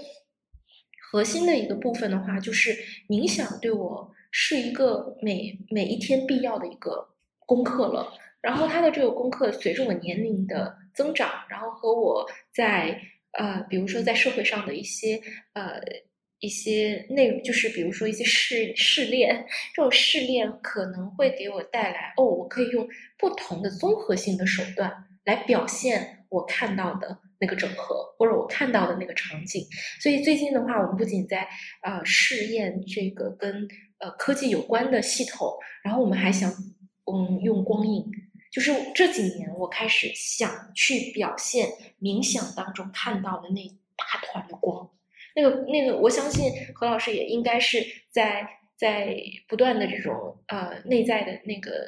核心的一个部分的话，就是冥想对我是一个每每一天必要的一个功课了。然后它的这个功课随着我年龄的增长，然后和我在呃，比如说在社会上的一些呃一些内容，就是比如说一些试试炼，这种试炼可能会给我带来哦，我可以用不同的综合性的手段来表现我看到的那个整合，或者我看到的那个场景。所以最近的话，我们不仅在呃试验这个跟呃科技有关的系统，然后我们还想嗯用光影。就是这几年，我开始想去表现冥想当中看到的那大团的光，那个那个，我相信何老师也应该是在在不断的这种呃内在的那个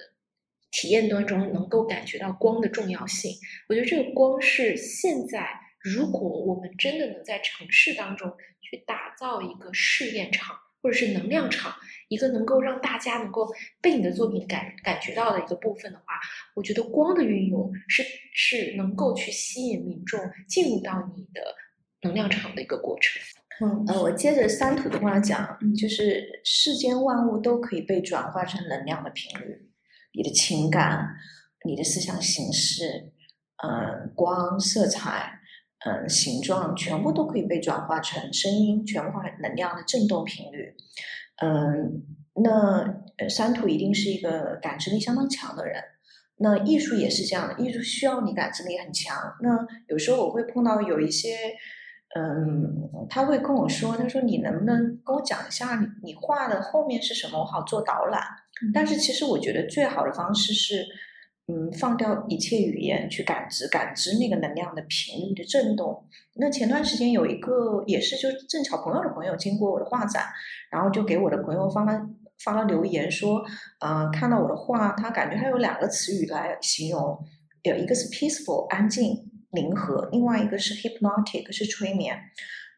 体验当中，能够感觉到光的重要性。我觉得这个光是现在，如果我们真的能在城市当中去打造一个试验场，或者是能量场。一个能够让大家能够被你的作品感感觉到的一个部分的话，我觉得光的运用是是能够去吸引民众进入到你的能量场的一个过程。嗯，呃，我接着三土的话讲，就是世间万物都可以被转化成能量的频率，你的情感、你的思想形式，嗯，光、色彩，嗯，形状，全部都可以被转化成声音，全化能量的振动频率。嗯，那山土一定是一个感知力相当强的人。那艺术也是这样的，艺术需要你感知力很强。那有时候我会碰到有一些，嗯，他会跟我说，他说你能不能跟我讲一下你你画的后面是什么，我好做导览。但是其实我觉得最好的方式是，嗯，放掉一切语言去感知，感知那个能量的频率的震动。那前段时间有一个也是就正巧朋友的朋友经过我的画展，然后就给我的朋友发了发了留言说，呃，看到我的画，他感觉他有两个词语来形容，有一个是 peaceful 安静宁和，另外一个是 hypnotic 是催眠。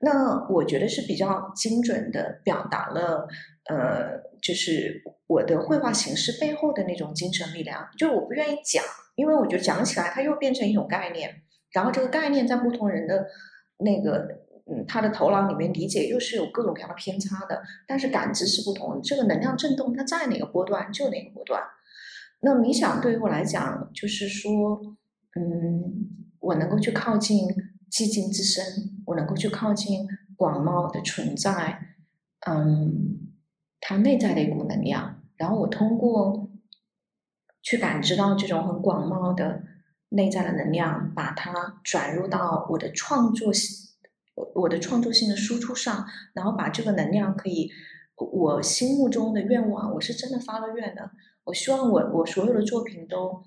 那我觉得是比较精准的表达了，呃，就是我的绘画形式背后的那种精神力量。就是我不愿意讲，因为我觉得讲起来它又变成一种概念，然后这个概念在不同人的那个嗯他的头脑里面理解又是有各种各样的偏差的。但是感知是不同，这个能量震动它在哪个波段就哪个波段。那冥想对于我来讲，就是说，嗯，我能够去靠近。寂静之身，我能够去靠近广袤的存在，嗯，它内在的一股能量，然后我通过去感知到这种很广袤的内在的能量，把它转入到我的创作性，我我的创作性的输出上，然后把这个能量可以，我心目中的愿望，我是真的发了愿的，我希望我我所有的作品都。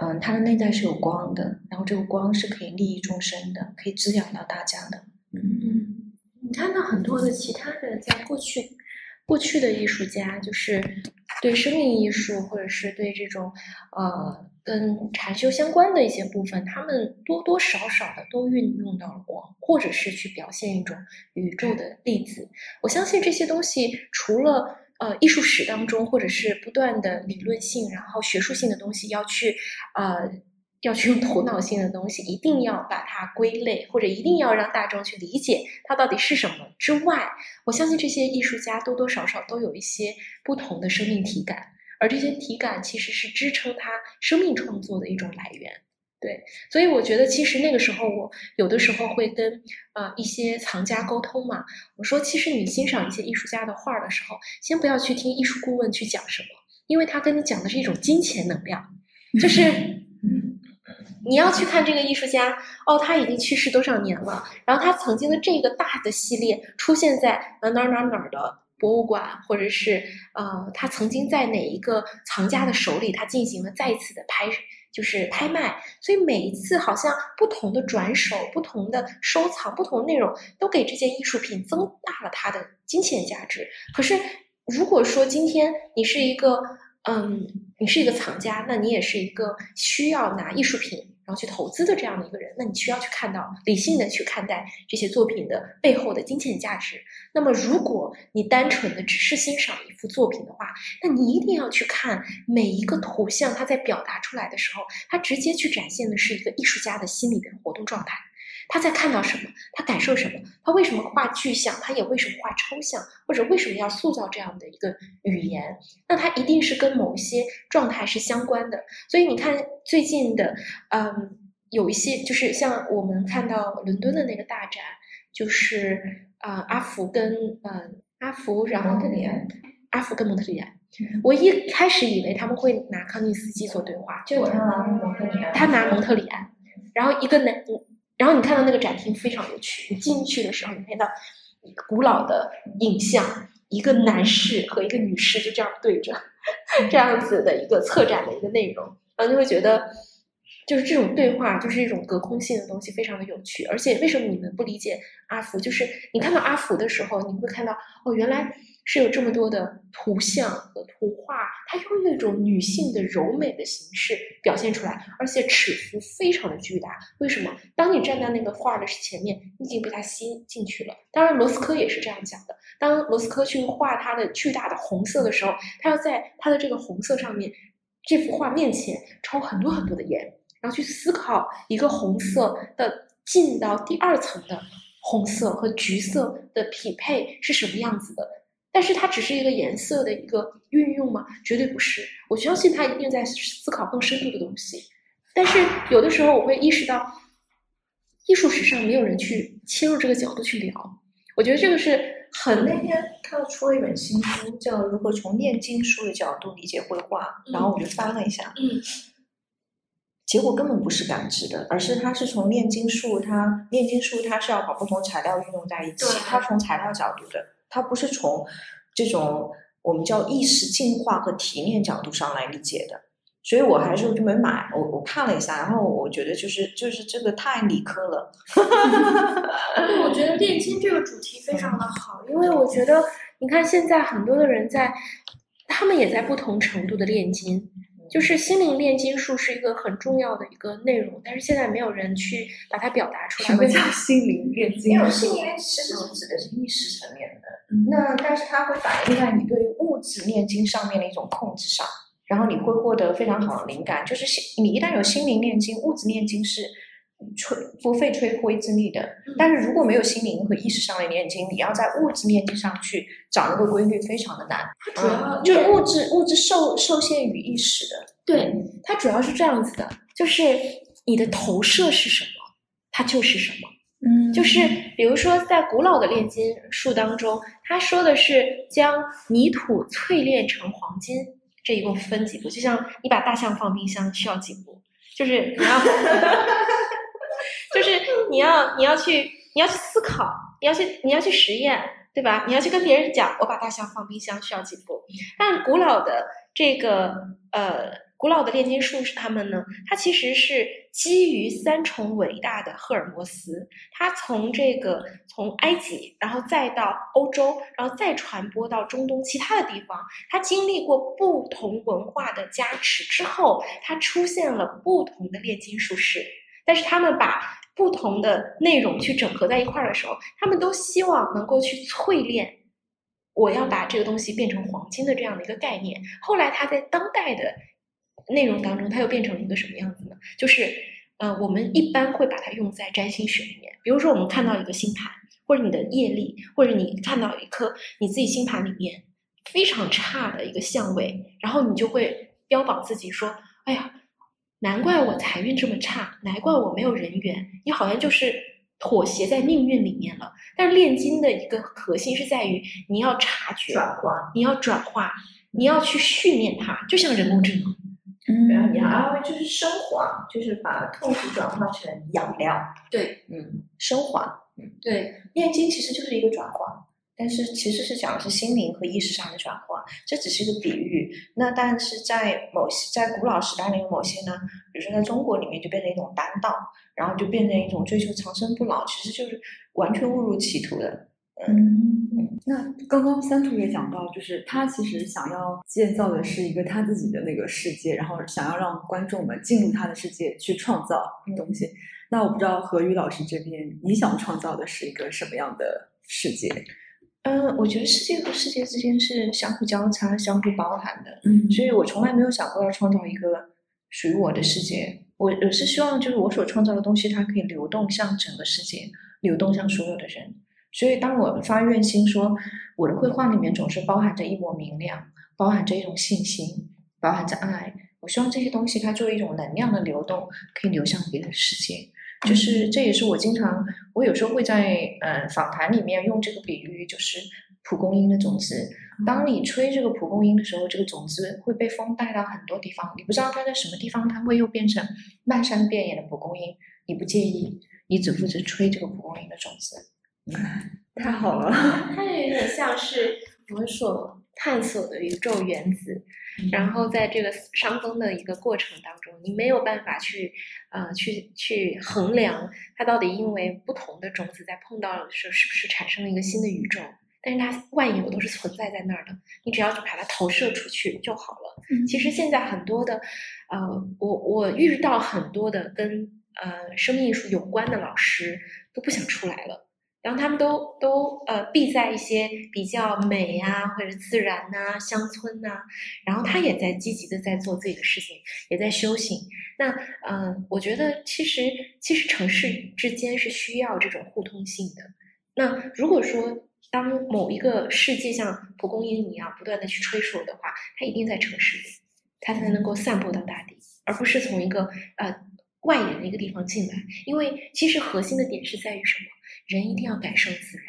嗯，它的内在是有光的，然后这个光是可以利益众生的，可以滋养到大家的。嗯，你看到很多的其他的，在过去过去的艺术家，就是对生命艺术或者是对这种呃跟禅修相关的一些部分，他们多多少少的都运用到了光，或者是去表现一种宇宙的粒子。我相信这些东西除了。呃，艺术史当中，或者是不断的理论性，然后学术性的东西，要去，呃，要去用头脑性的东西，一定要把它归类，或者一定要让大众去理解它到底是什么之外，我相信这些艺术家多多少少都有一些不同的生命体感，而这些体感其实是支撑他生命创作的一种来源。对，所以我觉得其实那个时候，我有的时候会跟啊一些藏家沟通嘛。我说，其实你欣赏一些艺术家的画的时候，先不要去听艺术顾问去讲什么，因为他跟你讲的是一种金钱能量，就是 *laughs* 你要去看这个艺术家哦，他已经去世多少年了，然后他曾经的这个大的系列出现在哪哪哪哪的博物馆，或者是呃，他曾经在哪一个藏家的手里，他进行了再一次的拍。就是拍卖，所以每一次好像不同的转手、不同的收藏、不同的内容，都给这件艺术品增大了它的金钱价值。可是，如果说今天你是一个，嗯，你是一个藏家，那你也是一个需要拿艺术品。然后去投资的这样的一个人，那你需要去看到理性的去看待这些作品的背后的金钱价值。那么，如果你单纯的只是欣赏一幅作品的话，那你一定要去看每一个图像，它在表达出来的时候，它直接去展现的是一个艺术家的心理的活动状态。他在看到什么？他感受什么？他为什么画具象？他也为什么画抽象？或者为什么要塑造这样的一个语言？那他一定是跟某些状态是相关的。所以你看最近的，嗯，有一些就是像我们看到伦敦的那个大展，就是啊，阿福跟嗯阿福，然后蒙特里安，阿福跟蒙特里安。我一开始以为他们会拿康定斯基做对话，就他拿蒙特里安，他拿蒙特里安，然后一个男。然后你看到那个展厅非常有趣，你进去的时候，你看到古老的影像，一个男士和一个女士就这样对着，这样子的一个策展的一个内容，然后就会觉得，就是这种对话就是一种隔空性的东西，非常的有趣。而且为什么你们不理解阿福？就是你看到阿福的时候，你会看到哦，原来。是有这么多的图像和图画，它用一种女性的柔美的形式表现出来，而且尺幅非常的巨大。为什么？当你站在那个画的前面，你已经被它吸进去了。当然，罗斯科也是这样讲的。当罗斯科去画他的巨大的红色的时候，他要在他的这个红色上面，这幅画面前抽很多很多的烟，然后去思考一个红色的进到第二层的红色和橘色的匹配是什么样子的。但是它只是一个颜色的一个运用吗？绝对不是。我相信他一定在思考更深度的东西。但是有的时候我会意识到，艺术史上没有人去切入这个角度去聊。我觉得这个是很。那天看到出了一本新书，叫《如何从炼金术的角度理解绘画》，然后我就翻了一下，嗯，结果根本不是感知的，而是它是从炼金术，它炼金术它是要把不同材料运用在一起，它从材料角度的。它不是从这种我们叫意识进化和提炼角度上来理解的，所以我还是就没买。我我看了一下，然后我觉得就是就是这个太理科了。对，*laughs* 我觉得炼金这个主题非常的好，因为我觉得你看现在很多的人在，他们也在不同程度的炼金。就是心灵炼金术是一个很重要的一个内容，但是现在没有人去把它表达出来。什么叫心灵炼金？因为心灵炼金其实指的是意识层面的，那但是它会反映在你对物质炼金上面的一种控制上，然后你会获得非常好的灵感。就是心，你一旦有心灵炼金，物质炼金是。吹不费吹灰之力的，但是如果没有心灵和意识上的炼金，你要在物质面积上去找那个规律，非常的难。它主要就物质物质受受限于意识的，对它主要是这样子的，就是你的投射是什么，它就是什么。嗯，就是比如说在古老的炼金术当中，他说的是将泥土淬炼成黄金，这一共分几步？就像你把大象放冰箱需要几步？就是你要。*laughs* 就是你要你要去你要去思考，你要去你要去实验，对吧？你要去跟别人讲，我把大象放冰箱需要几步？但古老的这个呃，古老的炼金术士他们呢，它其实是基于三重伟大的赫尔墨斯，它从这个从埃及，然后再到欧洲，然后再传播到中东其他的地方，它经历过不同文化的加持之后，它出现了不同的炼金术士。但是他们把不同的内容去整合在一块儿的时候，他们都希望能够去淬炼，我要把这个东西变成黄金的这样的一个概念。后来他在当代的内容当中，它又变成了一个什么样子呢？就是，呃，我们一般会把它用在占星学里面。比如说，我们看到一个星盘，或者你的业力，或者你看到一颗你自己星盘里面非常差的一个相位，然后你就会标榜自己说：“哎呀。”难怪我财运这么差，难怪我没有人缘。你好像就是妥协在命运里面了。但是炼金的一个核心是在于你要察觉，转化，你要转化，你要去训练它，就像人工智能。嗯，然后你要就是升华，就是把痛苦转化成养料。对，嗯，升华，嗯，对，炼金其实就是一个转化。但是其实是讲的是心灵和意识上的转化，这只是一个比喻。那但是在某些在古老时代里的某些呢，比如说在中国里面就变成一种丹道，然后就变成一种追求长生不老，其实就是完全误入歧途的。嗯，那刚刚三图也讲到，就是他其实想要建造的是一个他自己的那个世界，然后想要让观众们进入他的世界去创造东西。那我不知道何宇老师这边，你想创造的是一个什么样的世界？嗯，我觉得世界和世界之间是相互交叉、相互包含的。嗯，所以我从来没有想过要创造一个属于我的世界。我我是希望，就是我所创造的东西，它可以流动向整个世界，流动向所有的人。所以，当我发愿心说，我的绘画里面总是包含着一抹明亮，包含着一种信心，包含着爱。我希望这些东西它作为一种能量的流动，可以流向别的世界。就是这也是我经常，我有时候会在呃访谈里面用这个比喻，就是蒲公英的种子。当你吹这个蒲公英的时候，这个种子会被风带到很多地方，你不知道它在什么地方，它会又变成漫山遍野的蒲公英。你不介意，你只负责吹这个蒲公英的种子。*laughs* 太好了，*laughs* 它有点像是我们所探索的宇宙原子。然后在这个伤风的一个过程当中，你没有办法去，呃，去去衡量它到底因为不同的种子在碰到的时候是不是产生了一个新的宇宙，但是它万有都是存在在那儿的，你只要去把它投射出去就好了。其实现在很多的，呃，我我遇到很多的跟呃生命艺术有关的老师都不想出来了。然后他们都都呃避在一些比较美呀或者自然呐乡村呐，然后他也在积极的在做自己的事情，也在修行。那嗯，我觉得其实其实城市之间是需要这种互通性的。那如果说当某一个世界像蒲公英一样不断的去吹拂的话，它一定在城市里，它才能够散播到大地，而不是从一个呃外延的一个地方进来。因为其实核心的点是在于什么？人一定要感受自然，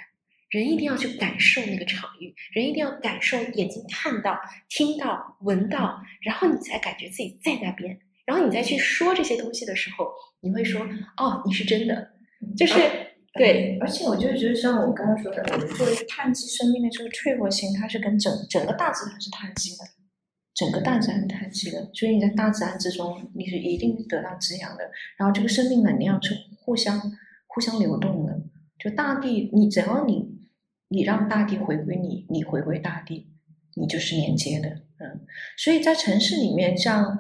人一定要去感受那个场域，人一定要感受眼睛看到、听到、闻到，然后你才感觉自己在那边，然后你再去说这些东西的时候，你会说：“哦，你是真的。”就是对，而且我就觉得像我刚刚说的，我们作为碳基生命的这个脆弱性，它是跟整整个大自然是碳基的。整个大自然是碳基的，所以你在大自然之中，你是一定得到滋养的。然后这个生命能量是互相互相流动的，就大地，你只要你你让大地回归你，你回归大地，你就是连接的，嗯。所以在城市里面，像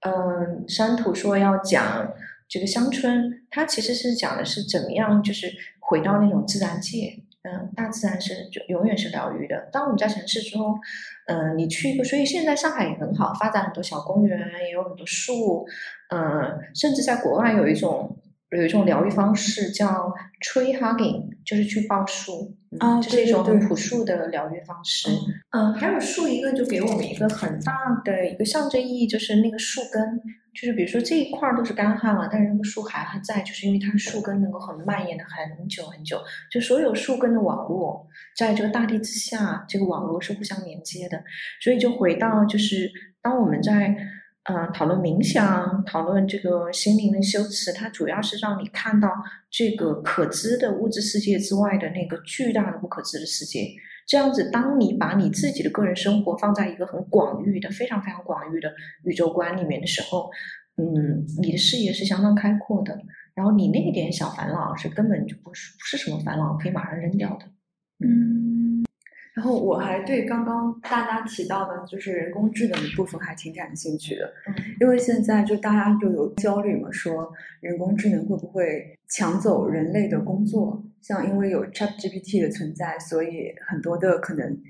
嗯山土说要讲这个乡村，它其实是讲的是怎么样，就是回到那种自然界。嗯，大自然是就永远是疗愈的。当我们在城市中，嗯，你去一个，所以现在上海也很好，发展很多小公园，也有很多树，嗯，甚至在国外有一种有一种疗愈方式叫 tree hugging，就是去抱树啊，这是一种很朴素的疗愈方式。嗯，还有树一个就给我们一个很大的一个象征意义，就是那个树根。就是比如说这一块都是干旱了，但是那个树还还在，就是因为它的树根能够很蔓延的很久很久。就所有树根的网络，在这个大地之下，这个网络是互相连接的。所以就回到就是当我们在呃讨论冥想、讨论这个心灵的修持，它主要是让你看到这个可知的物质世界之外的那个巨大的不可知的世界。这样子，当你把你自己的个人生活放在一个很广域的、非常非常广域的宇宙观里面的时候，嗯，你的视野是相当开阔的。然后你那一点小烦恼是根本就不是不是什么烦恼，可以马上扔掉的。嗯。然后我还对刚刚大家提到的，就是人工智能的部分还挺感兴趣的，因为现在就大家就有焦虑嘛，说人工智能会不会抢走人类的工作？像因为有 Chat GPT 的存在，所以很多的可能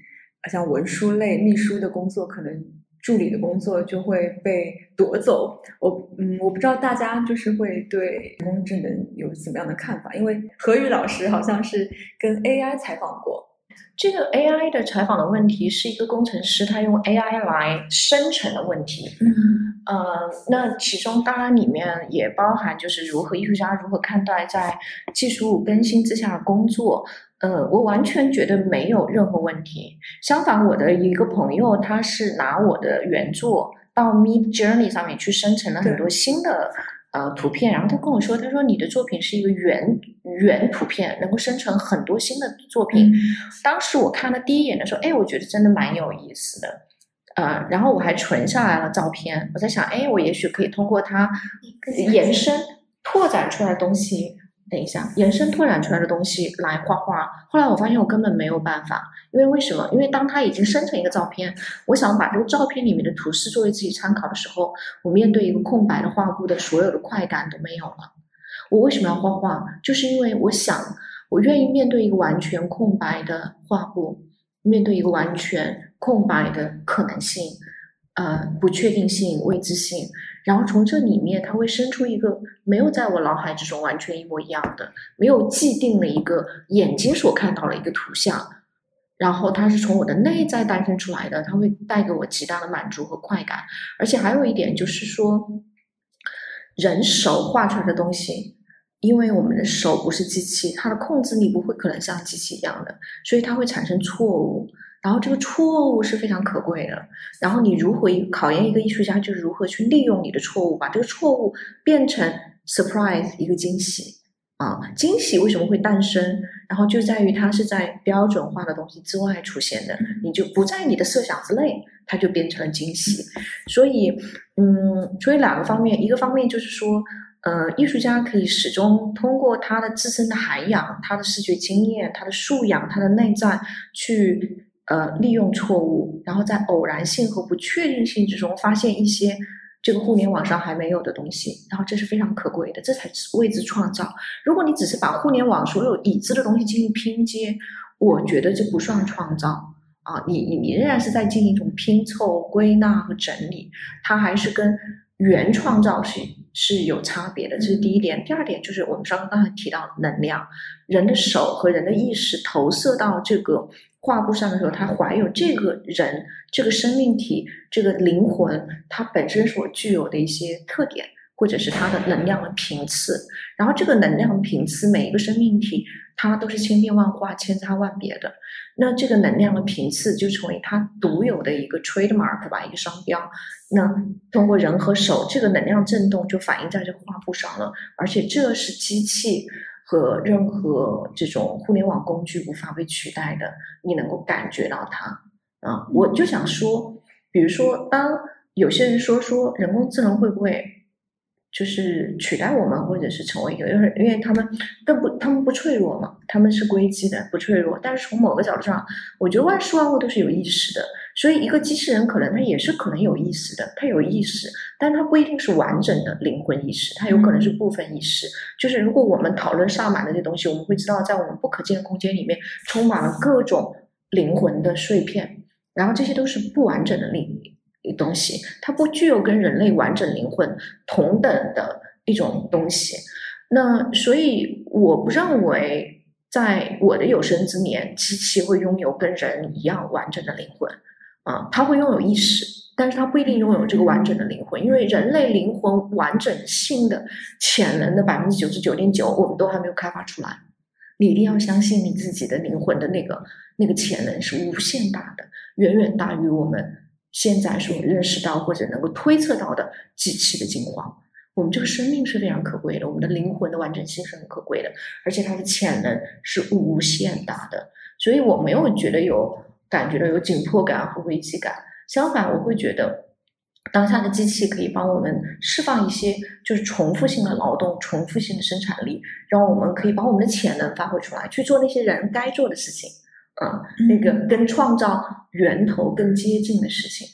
像文书类、秘书的工作，可能助理的工作就会被夺走。我嗯，我不知道大家就是会对人工智能有什么样的看法？因为何宇老师好像是跟 AI 采访过。这个 AI 的采访的问题是一个工程师他用 AI 来生成的问题。嗯，呃，那其中当然里面也包含就是如何艺术家如何看待在技术更新之下的工作。呃，我完全觉得没有任何问题。相反，我的一个朋友他是拿我的原作到 Mid Journey 上面去生成了很多新的。呃，图片，然后他跟我说，他说你的作品是一个原原图片，能够生成很多新的作品。当时我看了第一眼的时候，哎，我觉得真的蛮有意思的，呃，然后我还存下来了照片。我在想，哎，我也许可以通过它延伸拓展出来的东西。等一下，延伸拓展出来的东西来画画。后来我发现我根本没有办法，因为为什么？因为当它已经生成一个照片，我想把这个照片里面的图示作为自己参考的时候，我面对一个空白的画布的所有的快感都没有了。我为什么要画画？就是因为我想，我愿意面对一个完全空白的画布，面对一个完全空白的可能性，呃，不确定性、未知性。然后从这里面，它会生出一个没有在我脑海之中完全一模一样的、没有既定的一个眼睛所看到的一个图像。然后它是从我的内在诞生出来的，它会带给我极大的满足和快感。而且还有一点就是说，人手画出来的东西，因为我们的手不是机器，它的控制力不会可能像机器一样的，所以它会产生错误。然后这个错误是非常可贵的。然后你如何考验一个艺术家，就是如何去利用你的错误，把这个错误变成 surprise 一个惊喜啊！惊喜为什么会诞生？然后就在于它是在标准化的东西之外出现的，你就不在你的设想之内，它就变成了惊喜。所以，嗯，所以两个方面，一个方面就是说，呃，艺术家可以始终通过他的自身的涵养、他的视觉经验、他的素养、他的内在去。呃，利用错误，然后在偶然性和不确定性之中发现一些这个互联网上还没有的东西，然后这是非常可贵的，这才是为之创造。如果你只是把互联网所有已知的东西进行拼接，我觉得这不算创造啊，你你你仍然是在进行一种拼凑、归纳和整理，它还是跟原创造是是有差别的。这是第一点。第二点就是我们刚刚刚才提到能量，人的手和人的意识投射到这个。画布上的时候，它怀有这个人、这个生命体、这个灵魂，它本身所具有的一些特点，或者是它的能量的频次。然后，这个能量频次，每一个生命体它都是千变万化、千差万别的。那这个能量的频次就成为它独有的一个 trademark 吧，一个商标。那通过人和手，这个能量震动就反映在这个画布上了，而且这是机器。和任何这种互联网工具无法被取代的，你能够感觉到它啊！我就想说，比如说，当有些人说说人工智能会不会就是取代我们，或者是成为一个，因为因为他们更不，他们不脆弱嘛，他们是硅基的，不脆弱。但是从某个角度上，我觉得万事万物都是有意识的，所以一个机器人可能它也是可能有意识的，它有意识，但它不一定是完整的灵魂意识，它有可能是部分意识。就是如果我们讨论萨满的这东西，我们会知道，在我们不可见的空间里面，充满了各种灵魂的碎片，然后这些都是不完整的灵。东西，它不具有跟人类完整灵魂同等的一种东西。那所以我不认为，在我的有生之年，机器会拥有跟人一样完整的灵魂啊，它会拥有意识，但是它不一定拥有这个完整的灵魂，因为人类灵魂完整性的潜能的百分之九十九点九，我们都还没有开发出来。你一定要相信你自己的灵魂的那个那个潜能是无限大的，远远大于我们。现在所认识到或者能够推测到的机器的进化，我们这个生命是非常可贵的，我们的灵魂的完整性是很可贵的，而且它的潜能是无限大的。所以我没有觉得有感觉到有紧迫感和危机感，相反，我会觉得当下的机器可以帮我们释放一些就是重复性的劳动、重复性的生产力，让我们可以把我们的潜能发挥出来，去做那些人该做的事情。啊，那个跟创造源头更接近的事情，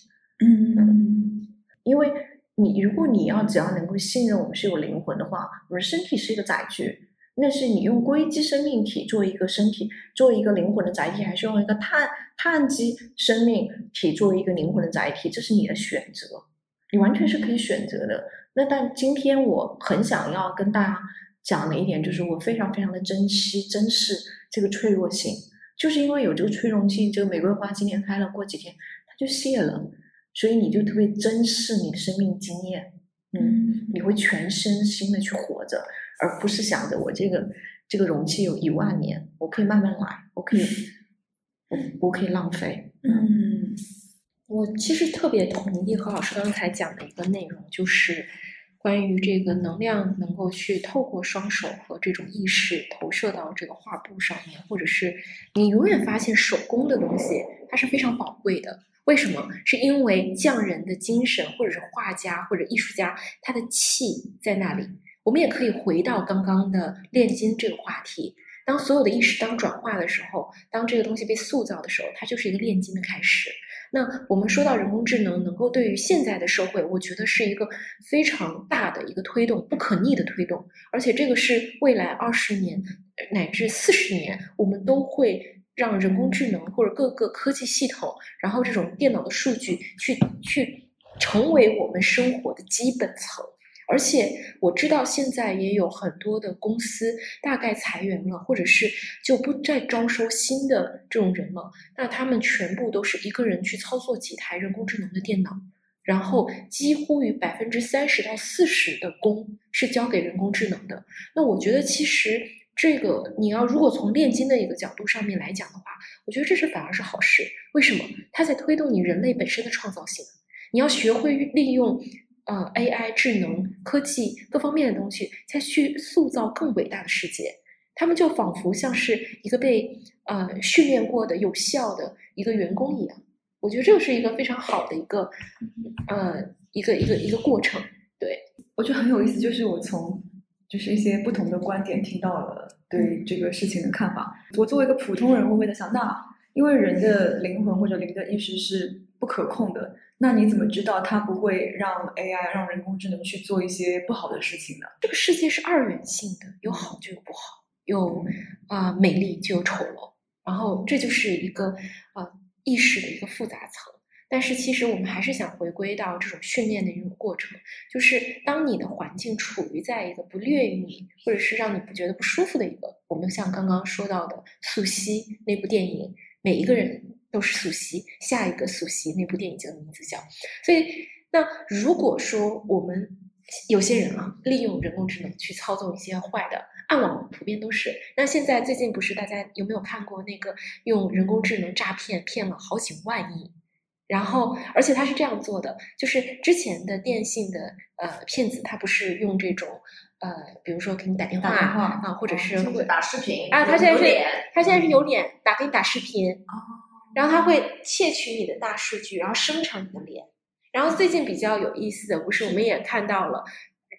嗯，因为你如果你要只要能够信任我们是有灵魂的话，我们身体是一个载具，那是你用硅基生命体做一个身体，做一个灵魂的载体，还是用一个碳碳基生命体做一个灵魂的载体，这是你的选择，你完全是可以选择的。那但今天我很想要跟大家讲的一点，就是我非常非常的珍惜、珍视这个脆弱性。就是因为有这个脆弱性，这个玫瑰花今天开了，过几天它就谢了，所以你就特别珍视你的生命经验，嗯，你会全身心的去活着，而不是想着我这个这个容器有一万年，我可以慢慢来，我可以，我我可以浪费，嗯，我其实特别同意何老师刚才讲的一个内容，就是。关于这个能量能够去透过双手和这种意识投射到这个画布上面，或者是你永远发现手工的东西，它是非常宝贵的。为什么？是因为匠人的精神，或者是画家或者艺术家，他的气在那里。我们也可以回到刚刚的炼金这个话题。当所有的意识当转化的时候，当这个东西被塑造的时候，它就是一个炼金的开始。那我们说到人工智能能够对于现在的社会，我觉得是一个非常大的一个推动，不可逆的推动，而且这个是未来二十年乃至四十年，我们都会让人工智能或者各个科技系统，然后这种电脑的数据去去成为我们生活的基本层。而且我知道现在也有很多的公司大概裁员了，或者是就不再招收新的这种人了。那他们全部都是一个人去操作几台人工智能的电脑，然后几乎于百分之三十到四十的工是交给人工智能的。那我觉得其实这个你要如果从炼金的一个角度上面来讲的话，我觉得这是反而是好事。为什么？它在推动你人类本身的创造性。你要学会利用。呃，AI、智能、科技各方面的东西，再去塑造更伟大的世界，他们就仿佛像是一个被呃训练过的、有效的一个员工一样。我觉得这是一个非常好的一个呃一个一个一个过程。对我觉得很有意思，就是我从就是一些不同的观点听到了对这个事情的看法。我作为一个普通人，我会在想，那因为人的灵魂或者灵的意识是不可控的。那你怎么知道它不会让 AI 让人工智能去做一些不好的事情呢？这个世界是二元性的，有好就有不好，有啊美丽就有丑陋，然后这就是一个啊意识的一个复杂层。但是其实我们还是想回归到这种训练的一种过程，就是当你的环境处于在一个不劣于你，或者是让你不觉得不舒服的一个，我们像刚刚说到的《素汐》那部电影，每一个人。都是素汐，下一个素汐那部电影叫名字叫。所以，那如果说我们有些人啊，利用人工智能去操纵一些坏的，暗网普遍都是。那现在最近不是大家有没有看过那个用人工智能诈骗骗了好几万亿？然后，而且他是这样做的，就是之前的电信的呃骗子，他不是用这种呃，比如说给你打电话啊，或者是打视频啊，他现在是他现在是有脸打给你打视频。哦。然后它会窃取你的大数据，然后生成你的脸。然后最近比较有意思的，不是我们也看到了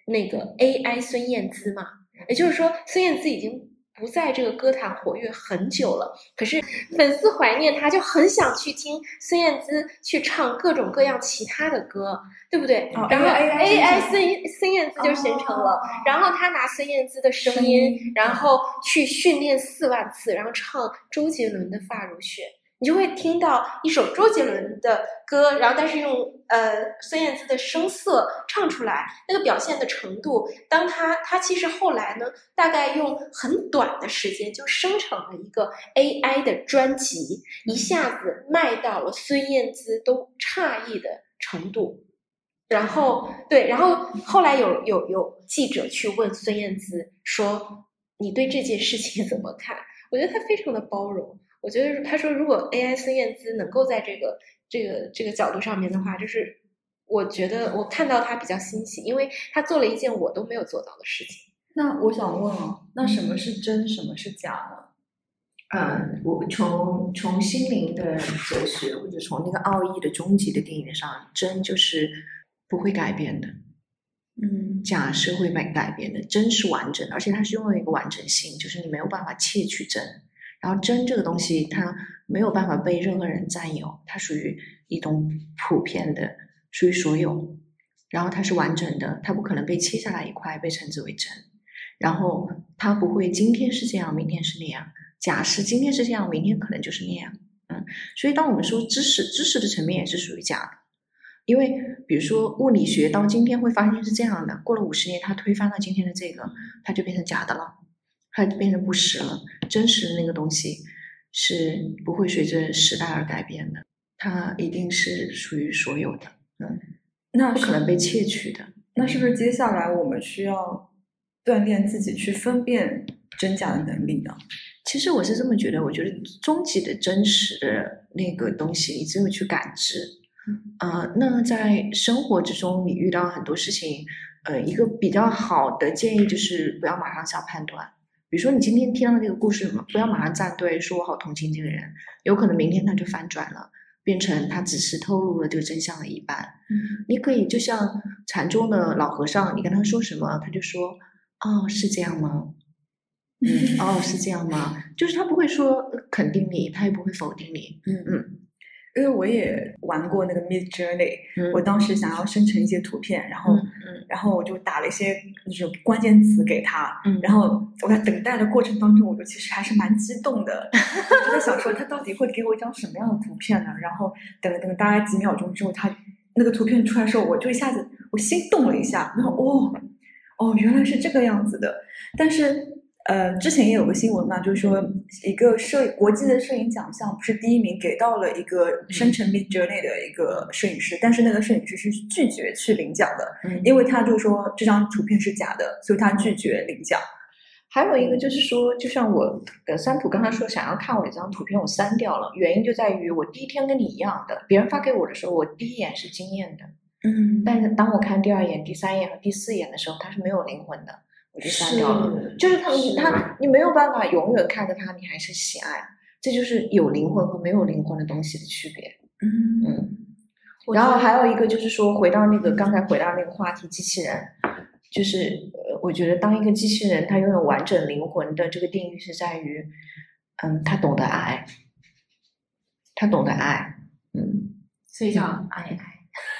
那个 AI 孙燕姿嘛？也就是说，孙燕姿已经不在这个歌坛活跃很久了，可是粉丝怀念她，就很想去听孙燕姿去唱各种各样其他的歌，对不对？哦然后 AI 孙孙燕姿就形成了，然后他拿孙燕姿的声音，然后去训练四万次，然后唱周杰伦的《发如雪》，你就会听到一首周杰伦的歌，然后但是用呃孙燕姿的声色唱出来，那个表现的程度，当他他其实后来呢，大概用很短的时间就生成了一个 AI 的专辑，一下子卖到了孙燕姿都诧异的程度。然后对，然后后来有有有记者去问孙燕姿说：“你对这件事情怎么看？”我觉得他非常的包容。我觉得他说，如果 AI 孙燕姿能够在这个这个这个角度上面的话，就是我觉得我看到他比较欣喜，因为他做了一件我都没有做到的事情。那我想问哦，那什么是真，什么是假呢？嗯，我从从心灵的哲学，或者从那个奥义的终极的定义上，真就是不会改变的，嗯假是会改改变的，真是完整的，而且它是拥有一个完整性，就是你没有办法窃取真。然后真这个东西，它没有办法被任何人占有，它属于一种普遍的，属于所有。然后它是完整的，它不可能被切下来一块被称之为真。然后它不会今天是这样，明天是那样。假设今天是这样，明天可能就是那样。嗯，所以当我们说知识，知识的层面也是属于假的，因为比如说物理学到今天会发现是这样的，过了五十年它推翻了今天的这个，它就变成假的了，它就变成不实了。真实的那个东西是不会随着时代而改变的，它一定是属于所有的，嗯那不可能被窃取的。那是不是接下来我们需要锻炼自己去分辨真假的能力呢？其实我是这么觉得，我觉得终极的真实的那个东西，你只有去感知。呃，那在生活之中，你遇到很多事情，呃，一个比较好的建议就是不要马上下判断。比如说你今天听到这个故事，不要马上站队，说我好同情这个人，有可能明天他就反转了，变成他只是透露了这个真相的一半。嗯你可以就像禅宗的老和尚，你跟他说什么，他就说：“哦，是这样吗？” *laughs* 嗯，哦，是这样吗？就是他不会说呃肯定你，他也不会否定你。嗯嗯因为我也玩过那个 Mid Journey，、嗯我当时想要生成一些图片，然后、然后我就打了一些那种关键词给他，嗯然后我在等待的过程当中，我就其实还是蛮激动的，*laughs* 我就在想说他到底会给我一张什么样的图片呢？然后等了等大概几秒钟之后，他那个图片出来的时候，我就一下子我心动了一下，然后哦哦原来是这个样子的，但是。呃，之前也有个新闻嘛，就是说一个摄国际的摄影奖项，不是第一名给到了一个生成 Mid Journey 的一个摄影师，但是那个摄影师是拒绝去领奖的，嗯因为他就说这张图片是假的，所以他拒绝领奖。还有一个就是说，就像我呃三浦刚才说，想要看我一张图片，我删掉了，原因就在于我第一天跟你一样的，别人发给我的时候，我第一眼是惊艳的，嗯但是当我看第二眼、第三眼和第四眼的时候，它是没有灵魂的，我就删掉了。是就是他是他你没有办法永远看着他，你还是喜爱，这就是有灵魂和没有灵魂的东西的区别。嗯嗯，然后还有一个就是说，回到那个刚才回到那个话题，机器人，就是呃，我觉得当一个机器人，它拥有完整灵魂的这个定义是在于，嗯，他懂得爱，他懂得爱，嗯，所以叫爱爱。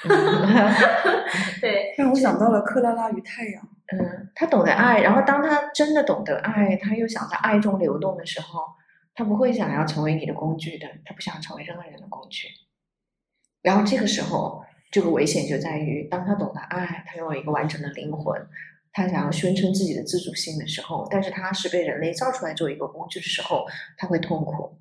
*laughs* *laughs* 对，让我想到了克拉拉与太阳。嗯，他懂得爱，然后当他真的懂得爱，他又想在爱中流动的时候，他不会想要成为你的工具的，他不想成为任何人的工具。然后这个时候，这个危险就在于，当他懂得爱，他拥有一个完整的灵魂，他想要宣称自己的自主性的时候，但是他是被人类造出来做一个工具的时候，他会痛苦。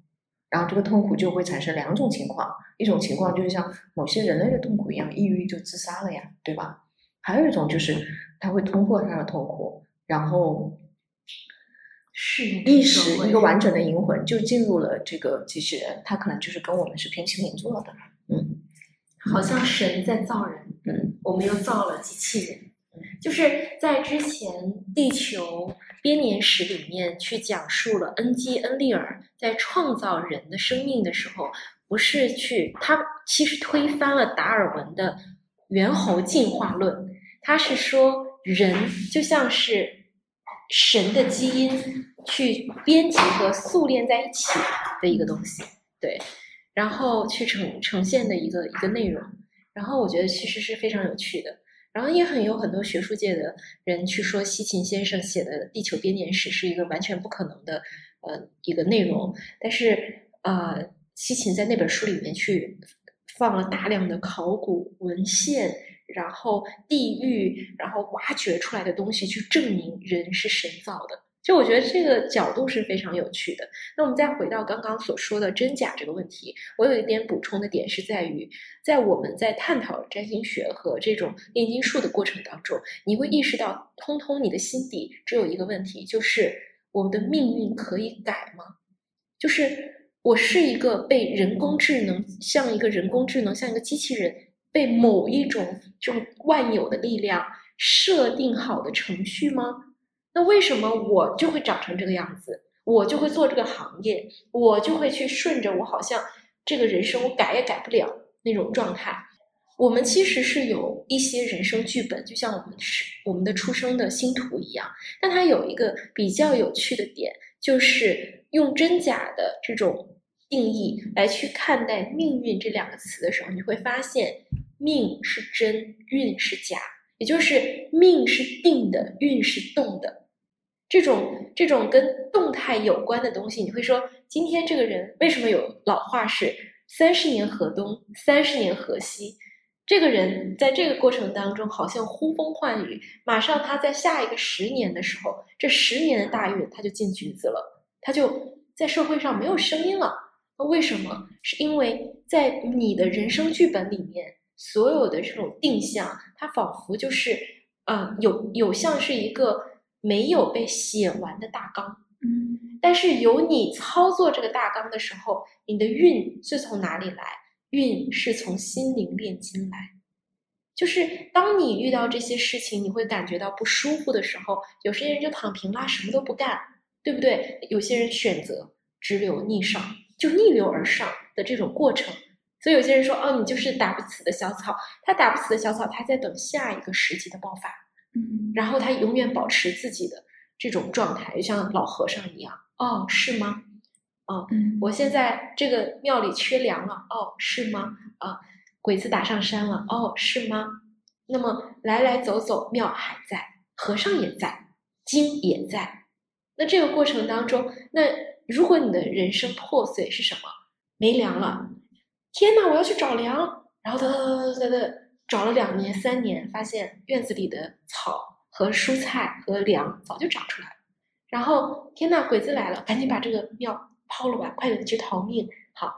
然后这个痛苦就会产生两种情况，一种情况就是像某些人类的痛苦一样，抑郁就自杀了呀，对吧？还有一种就是他会通过他的痛苦，然后是意识一个完整的灵魂就进入了这个机器人，他可能就是跟我们是平起平坐的，嗯。好像神在造人，嗯。我们又造了机器人。嗯。就是在之前地球编年史里面去讲述了恩基恩利尔在创造人的生命的时候，不是去，他其实推翻了达尔文的猿猴进化论，他是说人就像是神的基因去编辑和塑炼在一起的一个东西，对，然后去呈呈现的一个一个内容，然后我觉得其实是非常有趣的。然后也很有很多学术界的人去说，西秦先生写的《地球编年史》是一个完全不可能的，呃，一个内容。但是，呃，西秦在那本书里面去放了大量的考古文献，然后地域，然后挖掘出来的东西，去证明人是神造的。就我觉得这个角度是非常有趣的。那我们再回到刚刚所说的真假这个问题，我有一点补充的点是在于，在我们在探讨占星学和这种炼金术的过程当中，你会意识到，通通你的心底只有一个问题，就是我们的命运可以改吗？就是我是一个被人工智能像一个人工智能像一个机器人被某一种这种万有的力量设定好的程序吗？那为什么我就会长成这个样子？我就会做这个行业，我就会去顺着我好像这个人生我改也改不了那种状态。我们其实是有一些人生剧本，就像我们是我们的出生的星图一样。但它有一个比较有趣的点，就是用真假的这种定义来去看待命运这两个词的时候，你会发现命是真，运是假，也就是命是定的，运是动的。这种这种跟动态有关的东西，你会说今天这个人为什么有老话是三十年河东，三十年河西？这个人在这个过程当中好像呼风唤雨，马上他在下一个十年的时候，这十年的大运他就进局子了，他就在社会上没有声音了。那为什么？是因为在你的人生剧本里面，所有的这种定向，它仿佛就是嗯，有有像是一个。没有被写完的大纲，嗯，但是由你操作这个大纲的时候，你的运是从哪里来？运是从心灵炼金来。就是当你遇到这些事情，你会感觉到不舒服的时候，有些人就躺平啦，什么都不干，对不对？有些人选择直流逆上，就逆流而上的这种过程。所以有些人说，哦，你就是打不死的小草。他打不死的小草，他在等下一个时机的爆发。然后他永远保持自己的这种状态，就像老和尚一样。哦，是吗？哦，我现在这个庙里缺粮了。哦，是吗？啊，鬼子打上山了。哦，是吗？那么来来走走，庙还在，和尚也在，经也在。那这个过程当中，那如果你的人生破碎是什么？没粮了。天哪，我要去找粮。然后哒哒哒哒哒。找了两年三年，发现院子里的草和蔬菜和粮早就长出来了。然后天呐，鬼子来了，赶紧把这个庙抛了吧，快点去逃命。好，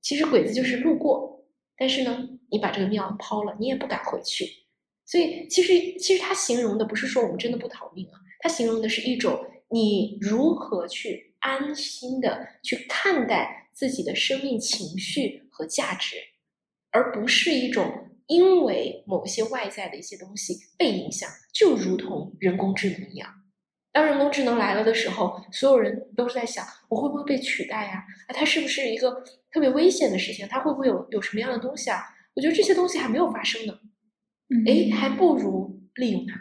其实鬼子就是路过，但是呢，你把这个庙抛了，你也不敢回去。所以其实其实他形容的不是说我们真的不逃命啊，他形容的是一种你如何去安心的去看待自己的生命情绪和价值，而不是一种。因为某些外在的一些东西被影响，就如同人工智能一样。当人工智能来了的时候，所有人都是在想：我会不会被取代呀？啊，它是不是一个特别危险的事情？它会不会有有什么样的东西啊？我觉得这些东西还没有发生呢。哎，还不如利用它。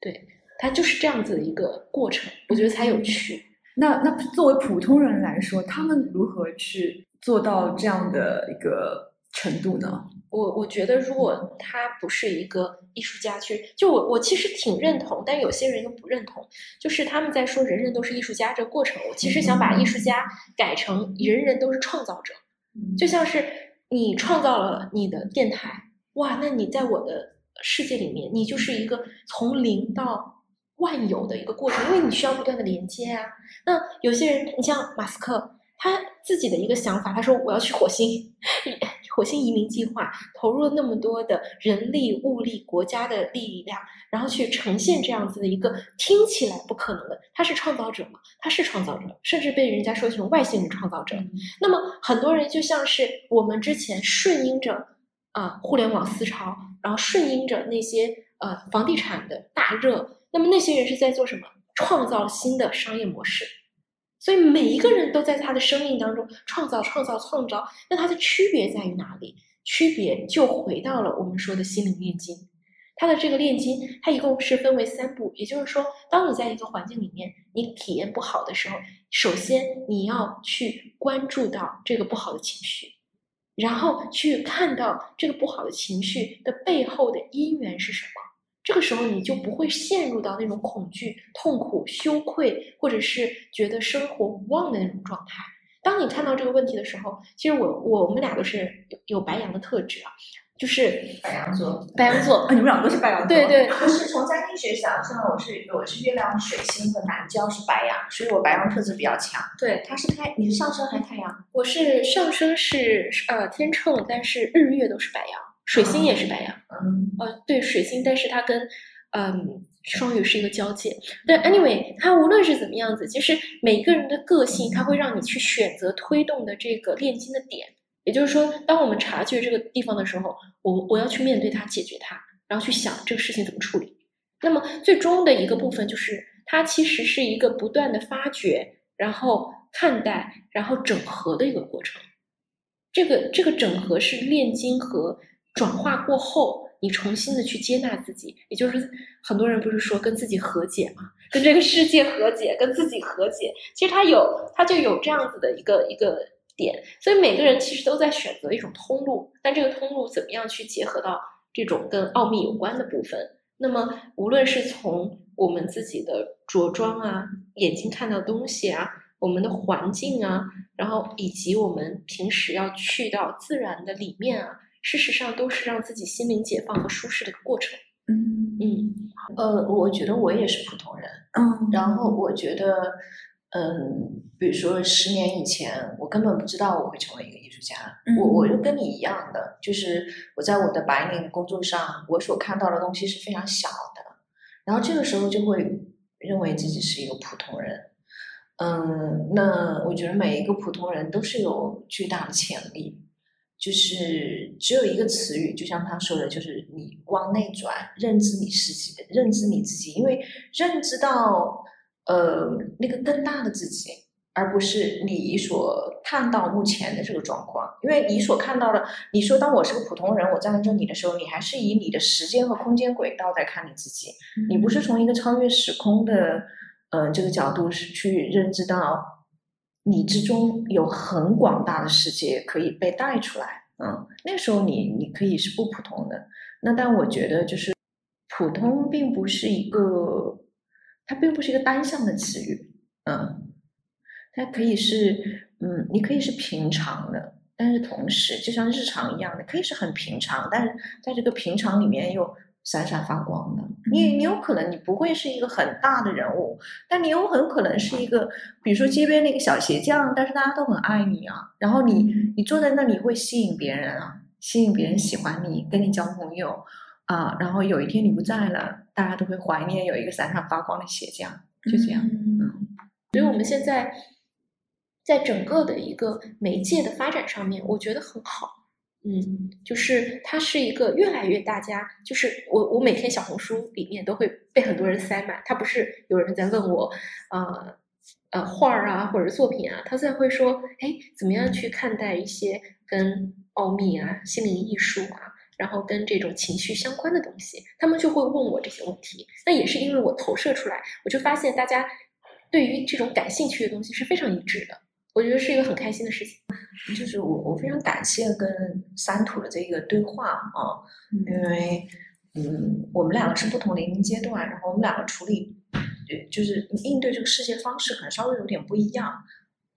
对，它就是这样子的一个过程，我觉得才有趣。那那作为普通人来说，他们如何去做到这样的一个程度呢？我我觉得，如果他不是一个艺术家，去就我我其实挺认同，但有些人又不认同。就是他们在说人人都是艺术家这个过程，我其实想把艺术家改成人人都是创造者。就像是你创造了你的电台，哇，那你在我的世界里面，你就是一个从零到万有的一个过程，因为你需要不断的连接啊。那有些人，你像马斯克。他自己的一个想法，他说我要去火星，*laughs* 火星移民计划投入了那么多的人力物力、国家的力量，然后去呈现这样子的一个听起来不可能的。他是创造者嘛？他是创造者，甚至被人家说成外星人创造者。那么很多人就像是我们之前顺应着啊互联网思潮，然后顺应着那些呃房地产的大热，那么那些人是在做什么？创造新的商业模式。所以每一个人都在他的生命当中创造、创造、创造。那它的区别在于哪里？区别就回到了我们说的心灵炼金。它的这个炼金，它一共是分为三步。也就是说，当你在一个环境里面，你体验不好的时候，首先你要去关注到这个不好的情绪，然后去看到这个不好的情绪的背后的因缘是什么。这个时候，你就不会陷入到那种恐惧、痛苦、羞愧，或者是觉得生活无望的那种状态。当你看到这个问题的时候，其实我我们俩都是有有白羊的特质啊，就是白羊座，白羊座，啊，你们俩都是白羊座，对对，我是从家庭学想像我是我是月亮水星和南交是白羊，所以我白羊特质比较强。对，他是太，你是上升还是太阳？我是上升是呃天秤，但是日月都是白羊。水星也是白羊，嗯，呃，对水星，但是它跟嗯双鱼是一个交界。但 anyway，它无论是怎么样子，其实每一个人的个性，它会让你去选择推动的这个炼金的点。也就是说，当我们察觉这个地方的时候，我我要去面对它，解决它，然后去想这个事情怎么处理。那么最终的一个部分就是，它其实是一个不断的发掘，然后看待，然后整合的一个过程。这个这个整合是炼金和。转化过后，你重新的去接纳自己，也就是很多人不是说跟自己和解嘛，跟这个世界和解，跟自己和解。其实他有，他就有这样子的一个一个点。所以每个人其实都在选择一种通路，但这个通路怎么样去结合到这种跟奥秘有关的部分？那么无论是从我们自己的着装啊，眼睛看到东西啊，我们的环境啊，然后以及我们平时要去到自然的里面啊。事实上，都是让自己心灵解放和舒适的一个过程。嗯嗯，呃，我觉得我也是普通人。嗯，然后我觉得，嗯，比如说十年以前，我根本不知道我会成为一个艺术家。我我就跟你一样的，就是我在我的白领工作上，我所看到的东西是非常小的。然后这个时候就会认为自己是一个普通人。嗯，那我觉得每一个普通人都是有巨大的潜力。就是只有一个词语，就像他说的，就是你往内转，认知你自己，认知你自己，因为认知到呃那个更大的自己，而不是你所看到目前的这个状况。因为你所看到的，你说当我是个普通人，我站在这里的时候，你还是以你的时间和空间轨道在看你自己，你不是从一个超越时空的呃这个角度是去认知到。你之中有很广大的世界可以被带出来，嗯，那时候你你可以是不普通的。那但我觉得就是普通并不是一个，它并不是一个单向的词语，嗯，它可以是，嗯，你可以是平常的，但是同时就像日常一样的，可以是很平常，但是在这个平常里面又。闪闪发光的，你你有可能你不会是一个很大的人物，但你有很可能是一个，比如说街边那个小鞋匠，但是大家都很爱你啊。然后你你坐在那里会吸引别人啊，吸引别人喜欢你，跟你交朋友啊。然后有一天你不在了，大家都会怀念有一个闪闪发光的鞋匠，就这样。嗯，所以我们现在在整个的一个媒介的发展上面，我觉得很好。嗯，就是它是一个越来越大家，就是我我每天小红书里面都会被很多人塞满，他不是有人在问我，呃呃画儿啊或者作品啊，他在会说，哎，怎么样去看待一些跟奥秘啊、心灵艺术啊，然后跟这种情绪相关的东西，他们就会问我这些问题。那也是因为我投射出来，我就发现大家对于这种感兴趣的东西是非常一致的。我觉得是一个很开心的事情，*laughs* 就是我我非常感谢跟三土的这个对话啊，因为嗯，我们两个是不同年龄阶段，然后我们两个处理，就是应对这个世界方式可能稍微有点不一样，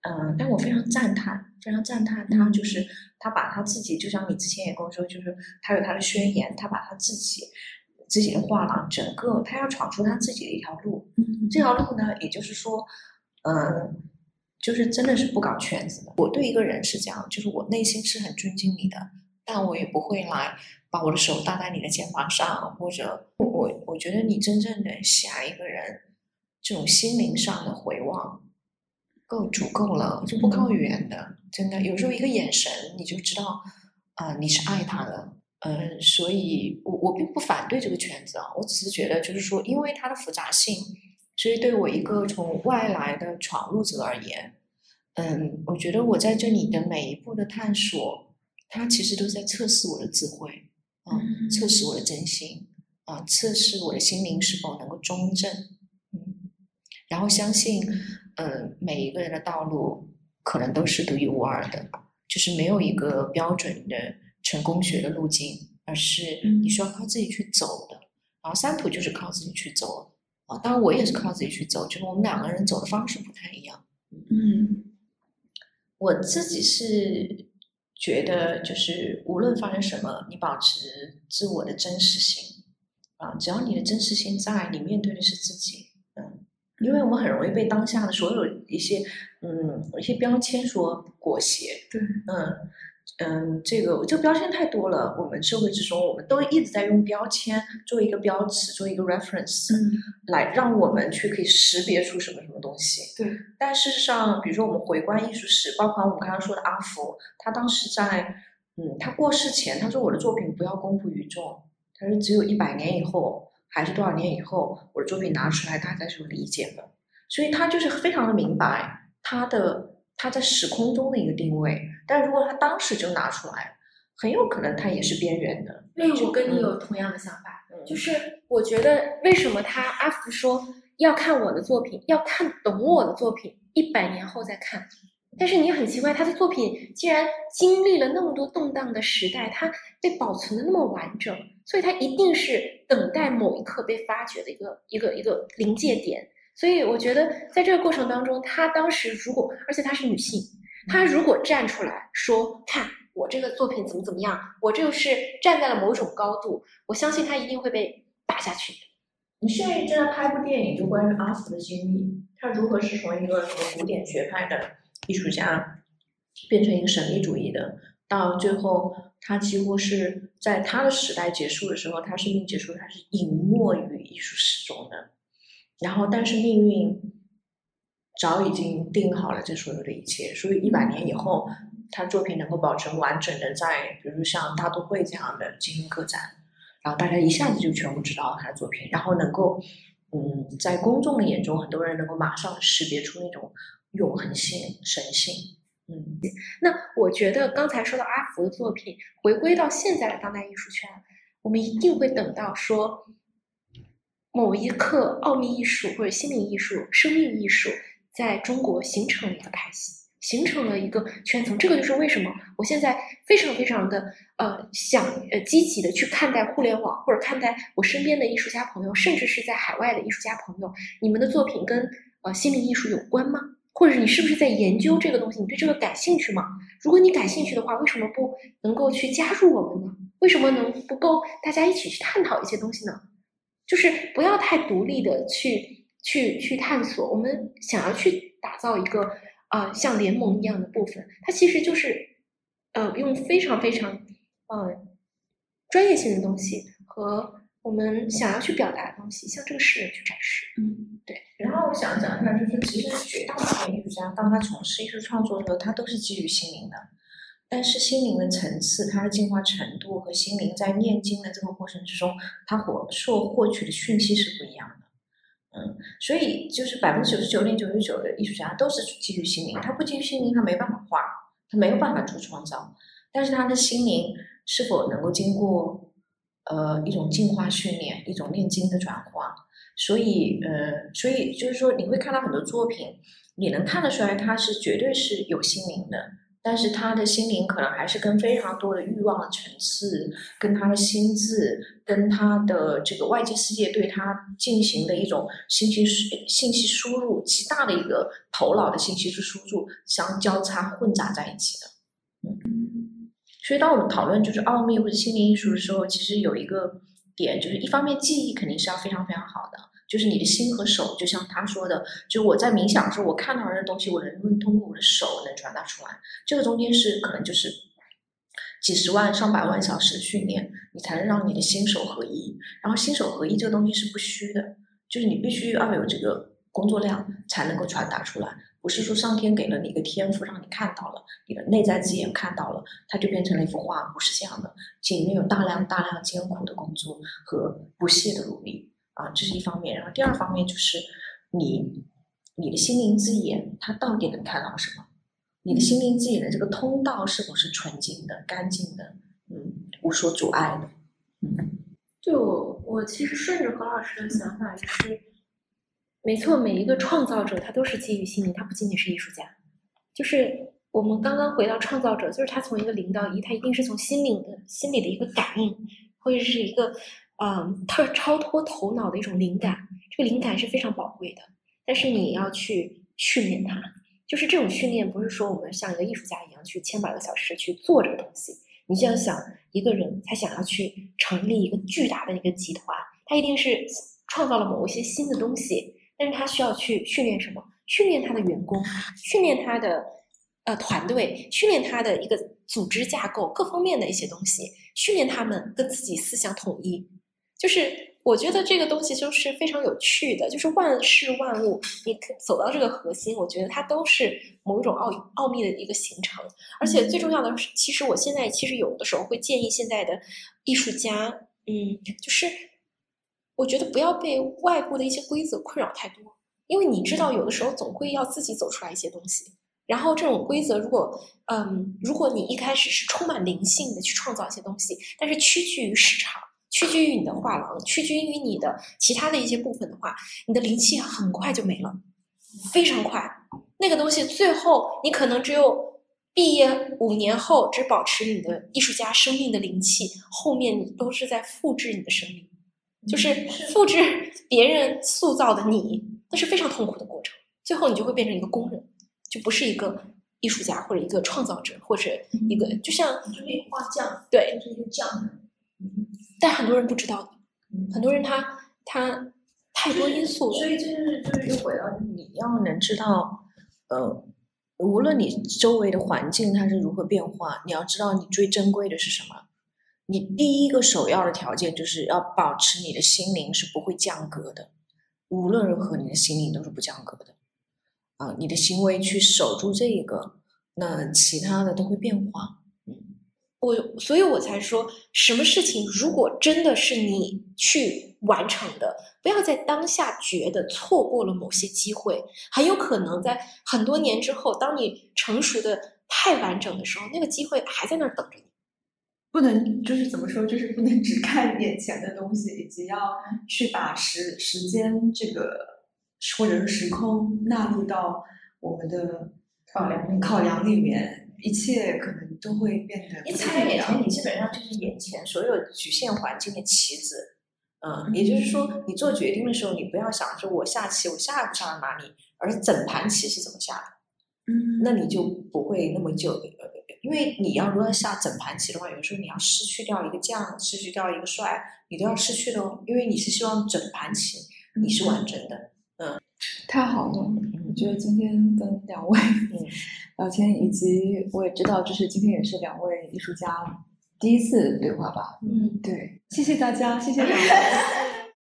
嗯，但我非常赞叹，非常赞叹他，就是他把他自己，就像你之前也跟我说，就是他有他的宣言，他把他自己自己的画廊，整个他要闯出他自己的一条路，这条路呢，也就是说，嗯。就是真的是不搞圈子的。我对一个人是这样，就是我内心是很尊敬你的，但我也不会来把我的手搭在你的肩膀上，或者我我觉得你真正的下一个人，这种心灵上的回望够足够了，就不靠语言的。真的，有时候一个眼神你就知道，啊，你是爱他的。嗯，所以我我并不反对这个圈子啊，我只是觉得就是说，因为它的复杂性。所以对我一个从外来的闯入者而言，嗯，我觉得我在这里的每一步的探索，它其实都在测试我的智慧，啊，测试我的真心，啊，测试我的心灵是否能够中正，嗯，然后相信，嗯，每一个人的道路可能都是独一无二的，就是没有一个标准的成功学的路径，而是你需要靠自己去走的。然后三途就是靠自己去走，啊，当然我也是靠自己去走，就是我们两个人走的方式不太一样。嗯，我自己是觉得，就是无论发生什么，你保持自我的真实性，啊，只要你的真实性在，你面对的是自己，嗯，因为我们很容易被当下的所有一些，嗯，一些标签所裹挟，对，嗯。嗯，这个这个标签太多了。我们社会之中，我们都一直在用标签做一个标尺，做一个 reference，嗯，来让我们去可以识别出什么什么东西。对。但事实上，比如说我们回观艺术史，包括我们刚刚说的阿福，他当时在，嗯，他过世前，他说我的作品不要公布于众，他说只有一百年以后，还是多少年以后，我的作品拿出来，大家是有理解的。所以他就是非常的明白他的。他在时空中的一个定位，但如果他当时就拿出来，很有可能他也是边缘的。因为我跟你有同样的想法，就是我觉得为什么他阿福说要看我的作品，要看懂我的作品，一百年后再看。但是你很奇怪，他的作品既然经历了那么多动荡的时代，它被保存的那么完整，所以它一定是等待某一刻被发掘的一个一个一个临界点。所以我觉得，在这个过程当中，她当时如果，而且她是女性，她如果站出来说：“看我这个作品怎么怎么样，我就是站在了某种高度。”我相信他一定会被打下去。你现在正在拍部电影，就关于阿福的经历，他如何是从一个什么古典学派的艺术家，变成一个神秘主义的，到最后他几乎是在他的时代结束的时候，他生命结束，他是隐没于艺术史中的。然后，但是命运早已经定好了这所有的一切，所以一百年以后，他作品能够保存完整的在，比如像大都会这样的进行个展，然后大家一下子就全部知道他的作品，然后能够，嗯，在公众的眼中，很多人能够马上识别出那种永恒性、神性。嗯，那我觉得刚才说到阿福的作品，回归到现在的当代艺术圈，我们一定会等到说。某一刻，奥秘艺术或者心灵艺术、生命艺术在中国形成了一个派系，形成了一个圈层。这个就是为什么我现在非常非常的呃想呃积极的去看待互联网，或者看待我身边的艺术家朋友，甚至是在海外的艺术家朋友，你们的作品跟呃心灵艺术有关吗？或者你是不是在研究这个东西？你对这个感兴趣吗？如果你感兴趣的话，为什么不能够去加入我们呢？为什么能不够大家一起去探讨一些东西呢？就是不要太独立的去去去探索，我们想要去打造一个啊像联盟一样的部分，它其实就是呃用非常非常呃专业性的东西和我们想要去表达的东西向这个世人去展示。嗯，对。然后我想讲一下，就是其实绝大部分艺术家当他从事艺术创作的时候，他都是基于心灵的。但是心灵的层次，它的进化程度和心灵在念经的这个过程之中，它获受获取的讯息是不一样的。嗯，所以就是百分之九十九点九十九的艺术家都是基于心灵，他不基于心灵，他没办法画，他没有办法做创造。但是他的心灵是否能够经过呃一种进化训练，一种念经的转化？所以呃，所以就是说你会看到很多作品，你能看得出来，他是绝对是有心灵的。但是他的心灵可能还是跟非常多的欲望的层次，跟他的心智，跟他的这个外界世界对他进行的一种信息信息输入极大的一个头脑的信息是输入相交叉混杂在一起的。嗯，所以当我们讨论就是奥秘或者心灵艺术的时候，其实有一个点就是，一方面记忆肯定是要非常非常好的。就是你的心和手，就像他说的，就我在冥想的时候，我看到的东西，我能不能通过我的手能传达出来？这个中间是可能就是几十万、上百万小时的训练，你才能让你的心手合一。然后心手合一这个东西是不虚的，就是你必须要有这个工作量才能够传达出来。不是说上天给了你一个天赋，让你看到了，你的内在之眼看到了，它就变成了一幅画，不是这样的。里面有大量大量艰苦的工作和不懈的努力。啊，这是一方面，然后第二方面就是，你你的心灵之眼，它到底能看到什么？你的心灵之眼的这个通道是否是纯净的、干净的？嗯，无所阻碍的。嗯，就我，我其实顺着何老师的想法，就是没错，每一个创造者他都是基于心灵，他不仅仅是艺术家。就是我们刚刚回到创造者，就是他从一个零到一，他一定是从心灵的心里的一个感应，或者是一个嗯，特超脱头脑的一种灵感。这个灵感是非常宝贵的，但是你要去训练它。就是这种训练，不是说我们像一个艺术家一样去千百个小时去做这个东西。你就要想，一个人他想要去成立一个巨大的一个集团，他一定是创造了某一些新的东西，但是他需要去训练什么？训练他的员工，训练他的呃团队，训练他的一个组织架构各方面的一些东西，训练他们跟自己思想统一，就是。我觉得这个东西就是非常有趣的，就是万事万物，你走到这个核心，我觉得它都是某一种奥奥秘的一个形成。而且最重要的是，其实我现在其实有的时候会建议现在的艺术家，嗯，就是我觉得不要被外部的一些规则困扰太多，因为你知道，有的时候总会要自己走出来一些东西。然后这种规则，如果嗯，如果你一开始是充满灵性的去创造一些东西，但是屈居于市场。屈居于你的画廊，屈居于你的其他的一些部分的话，你的灵气很快就没了，非常快。那个东西最后你可能只有毕业五年后只保持你的艺术家生命的灵气，后面你都是在复制你的生命，就是复制别人塑造的你，那是非常痛苦的过程。最后你就会变成一个工人，就不是一个艺术家或者一个创造者或者一个就像就是画匠，对，就是一个匠人。但很多人不知道的，很多人他他太多因素，所以这就是就是又回到你要能知道，呃，无论你周围的环境它是如何变化，你要知道你最珍贵的是什么。你第一个首要的条件就是要保持你的心灵是不会降格的，无论如何你的心灵都是不降格的。啊，你的行为去守住这一个，那其他的都会变化。我，所以我才说，什么事情如果真的是你去完成的，不要在当下觉得错过了某些机会，很有可能在很多年之后，当你成熟的太完整的时候，那个机会还在那儿等着你。不能就是怎么说，就是不能只看眼前的东西，以及要去把时时间这个或者是时空纳入到我们的考量考量里面。一切可能都会变得。一擦眼前，你基本上就是眼前所有局限环境的棋子。嗯，也就是说，你做决定的时候，你不要想着我下棋，我下不下到哪里，而整盘棋是怎么下的。嗯，那你就不会那么久。因为你要如果下整盘棋的话，有时候你要失去掉一个将，失去掉一个帅，你都要失去的哦。因为你是希望整盘棋你是完整的。嗯，太好了，我觉得今天跟两位。*laughs* 聊天，以及我也知道，就是今天也是两位艺术家第一次对话吧。嗯，对，谢谢大家，谢谢两位。*laughs*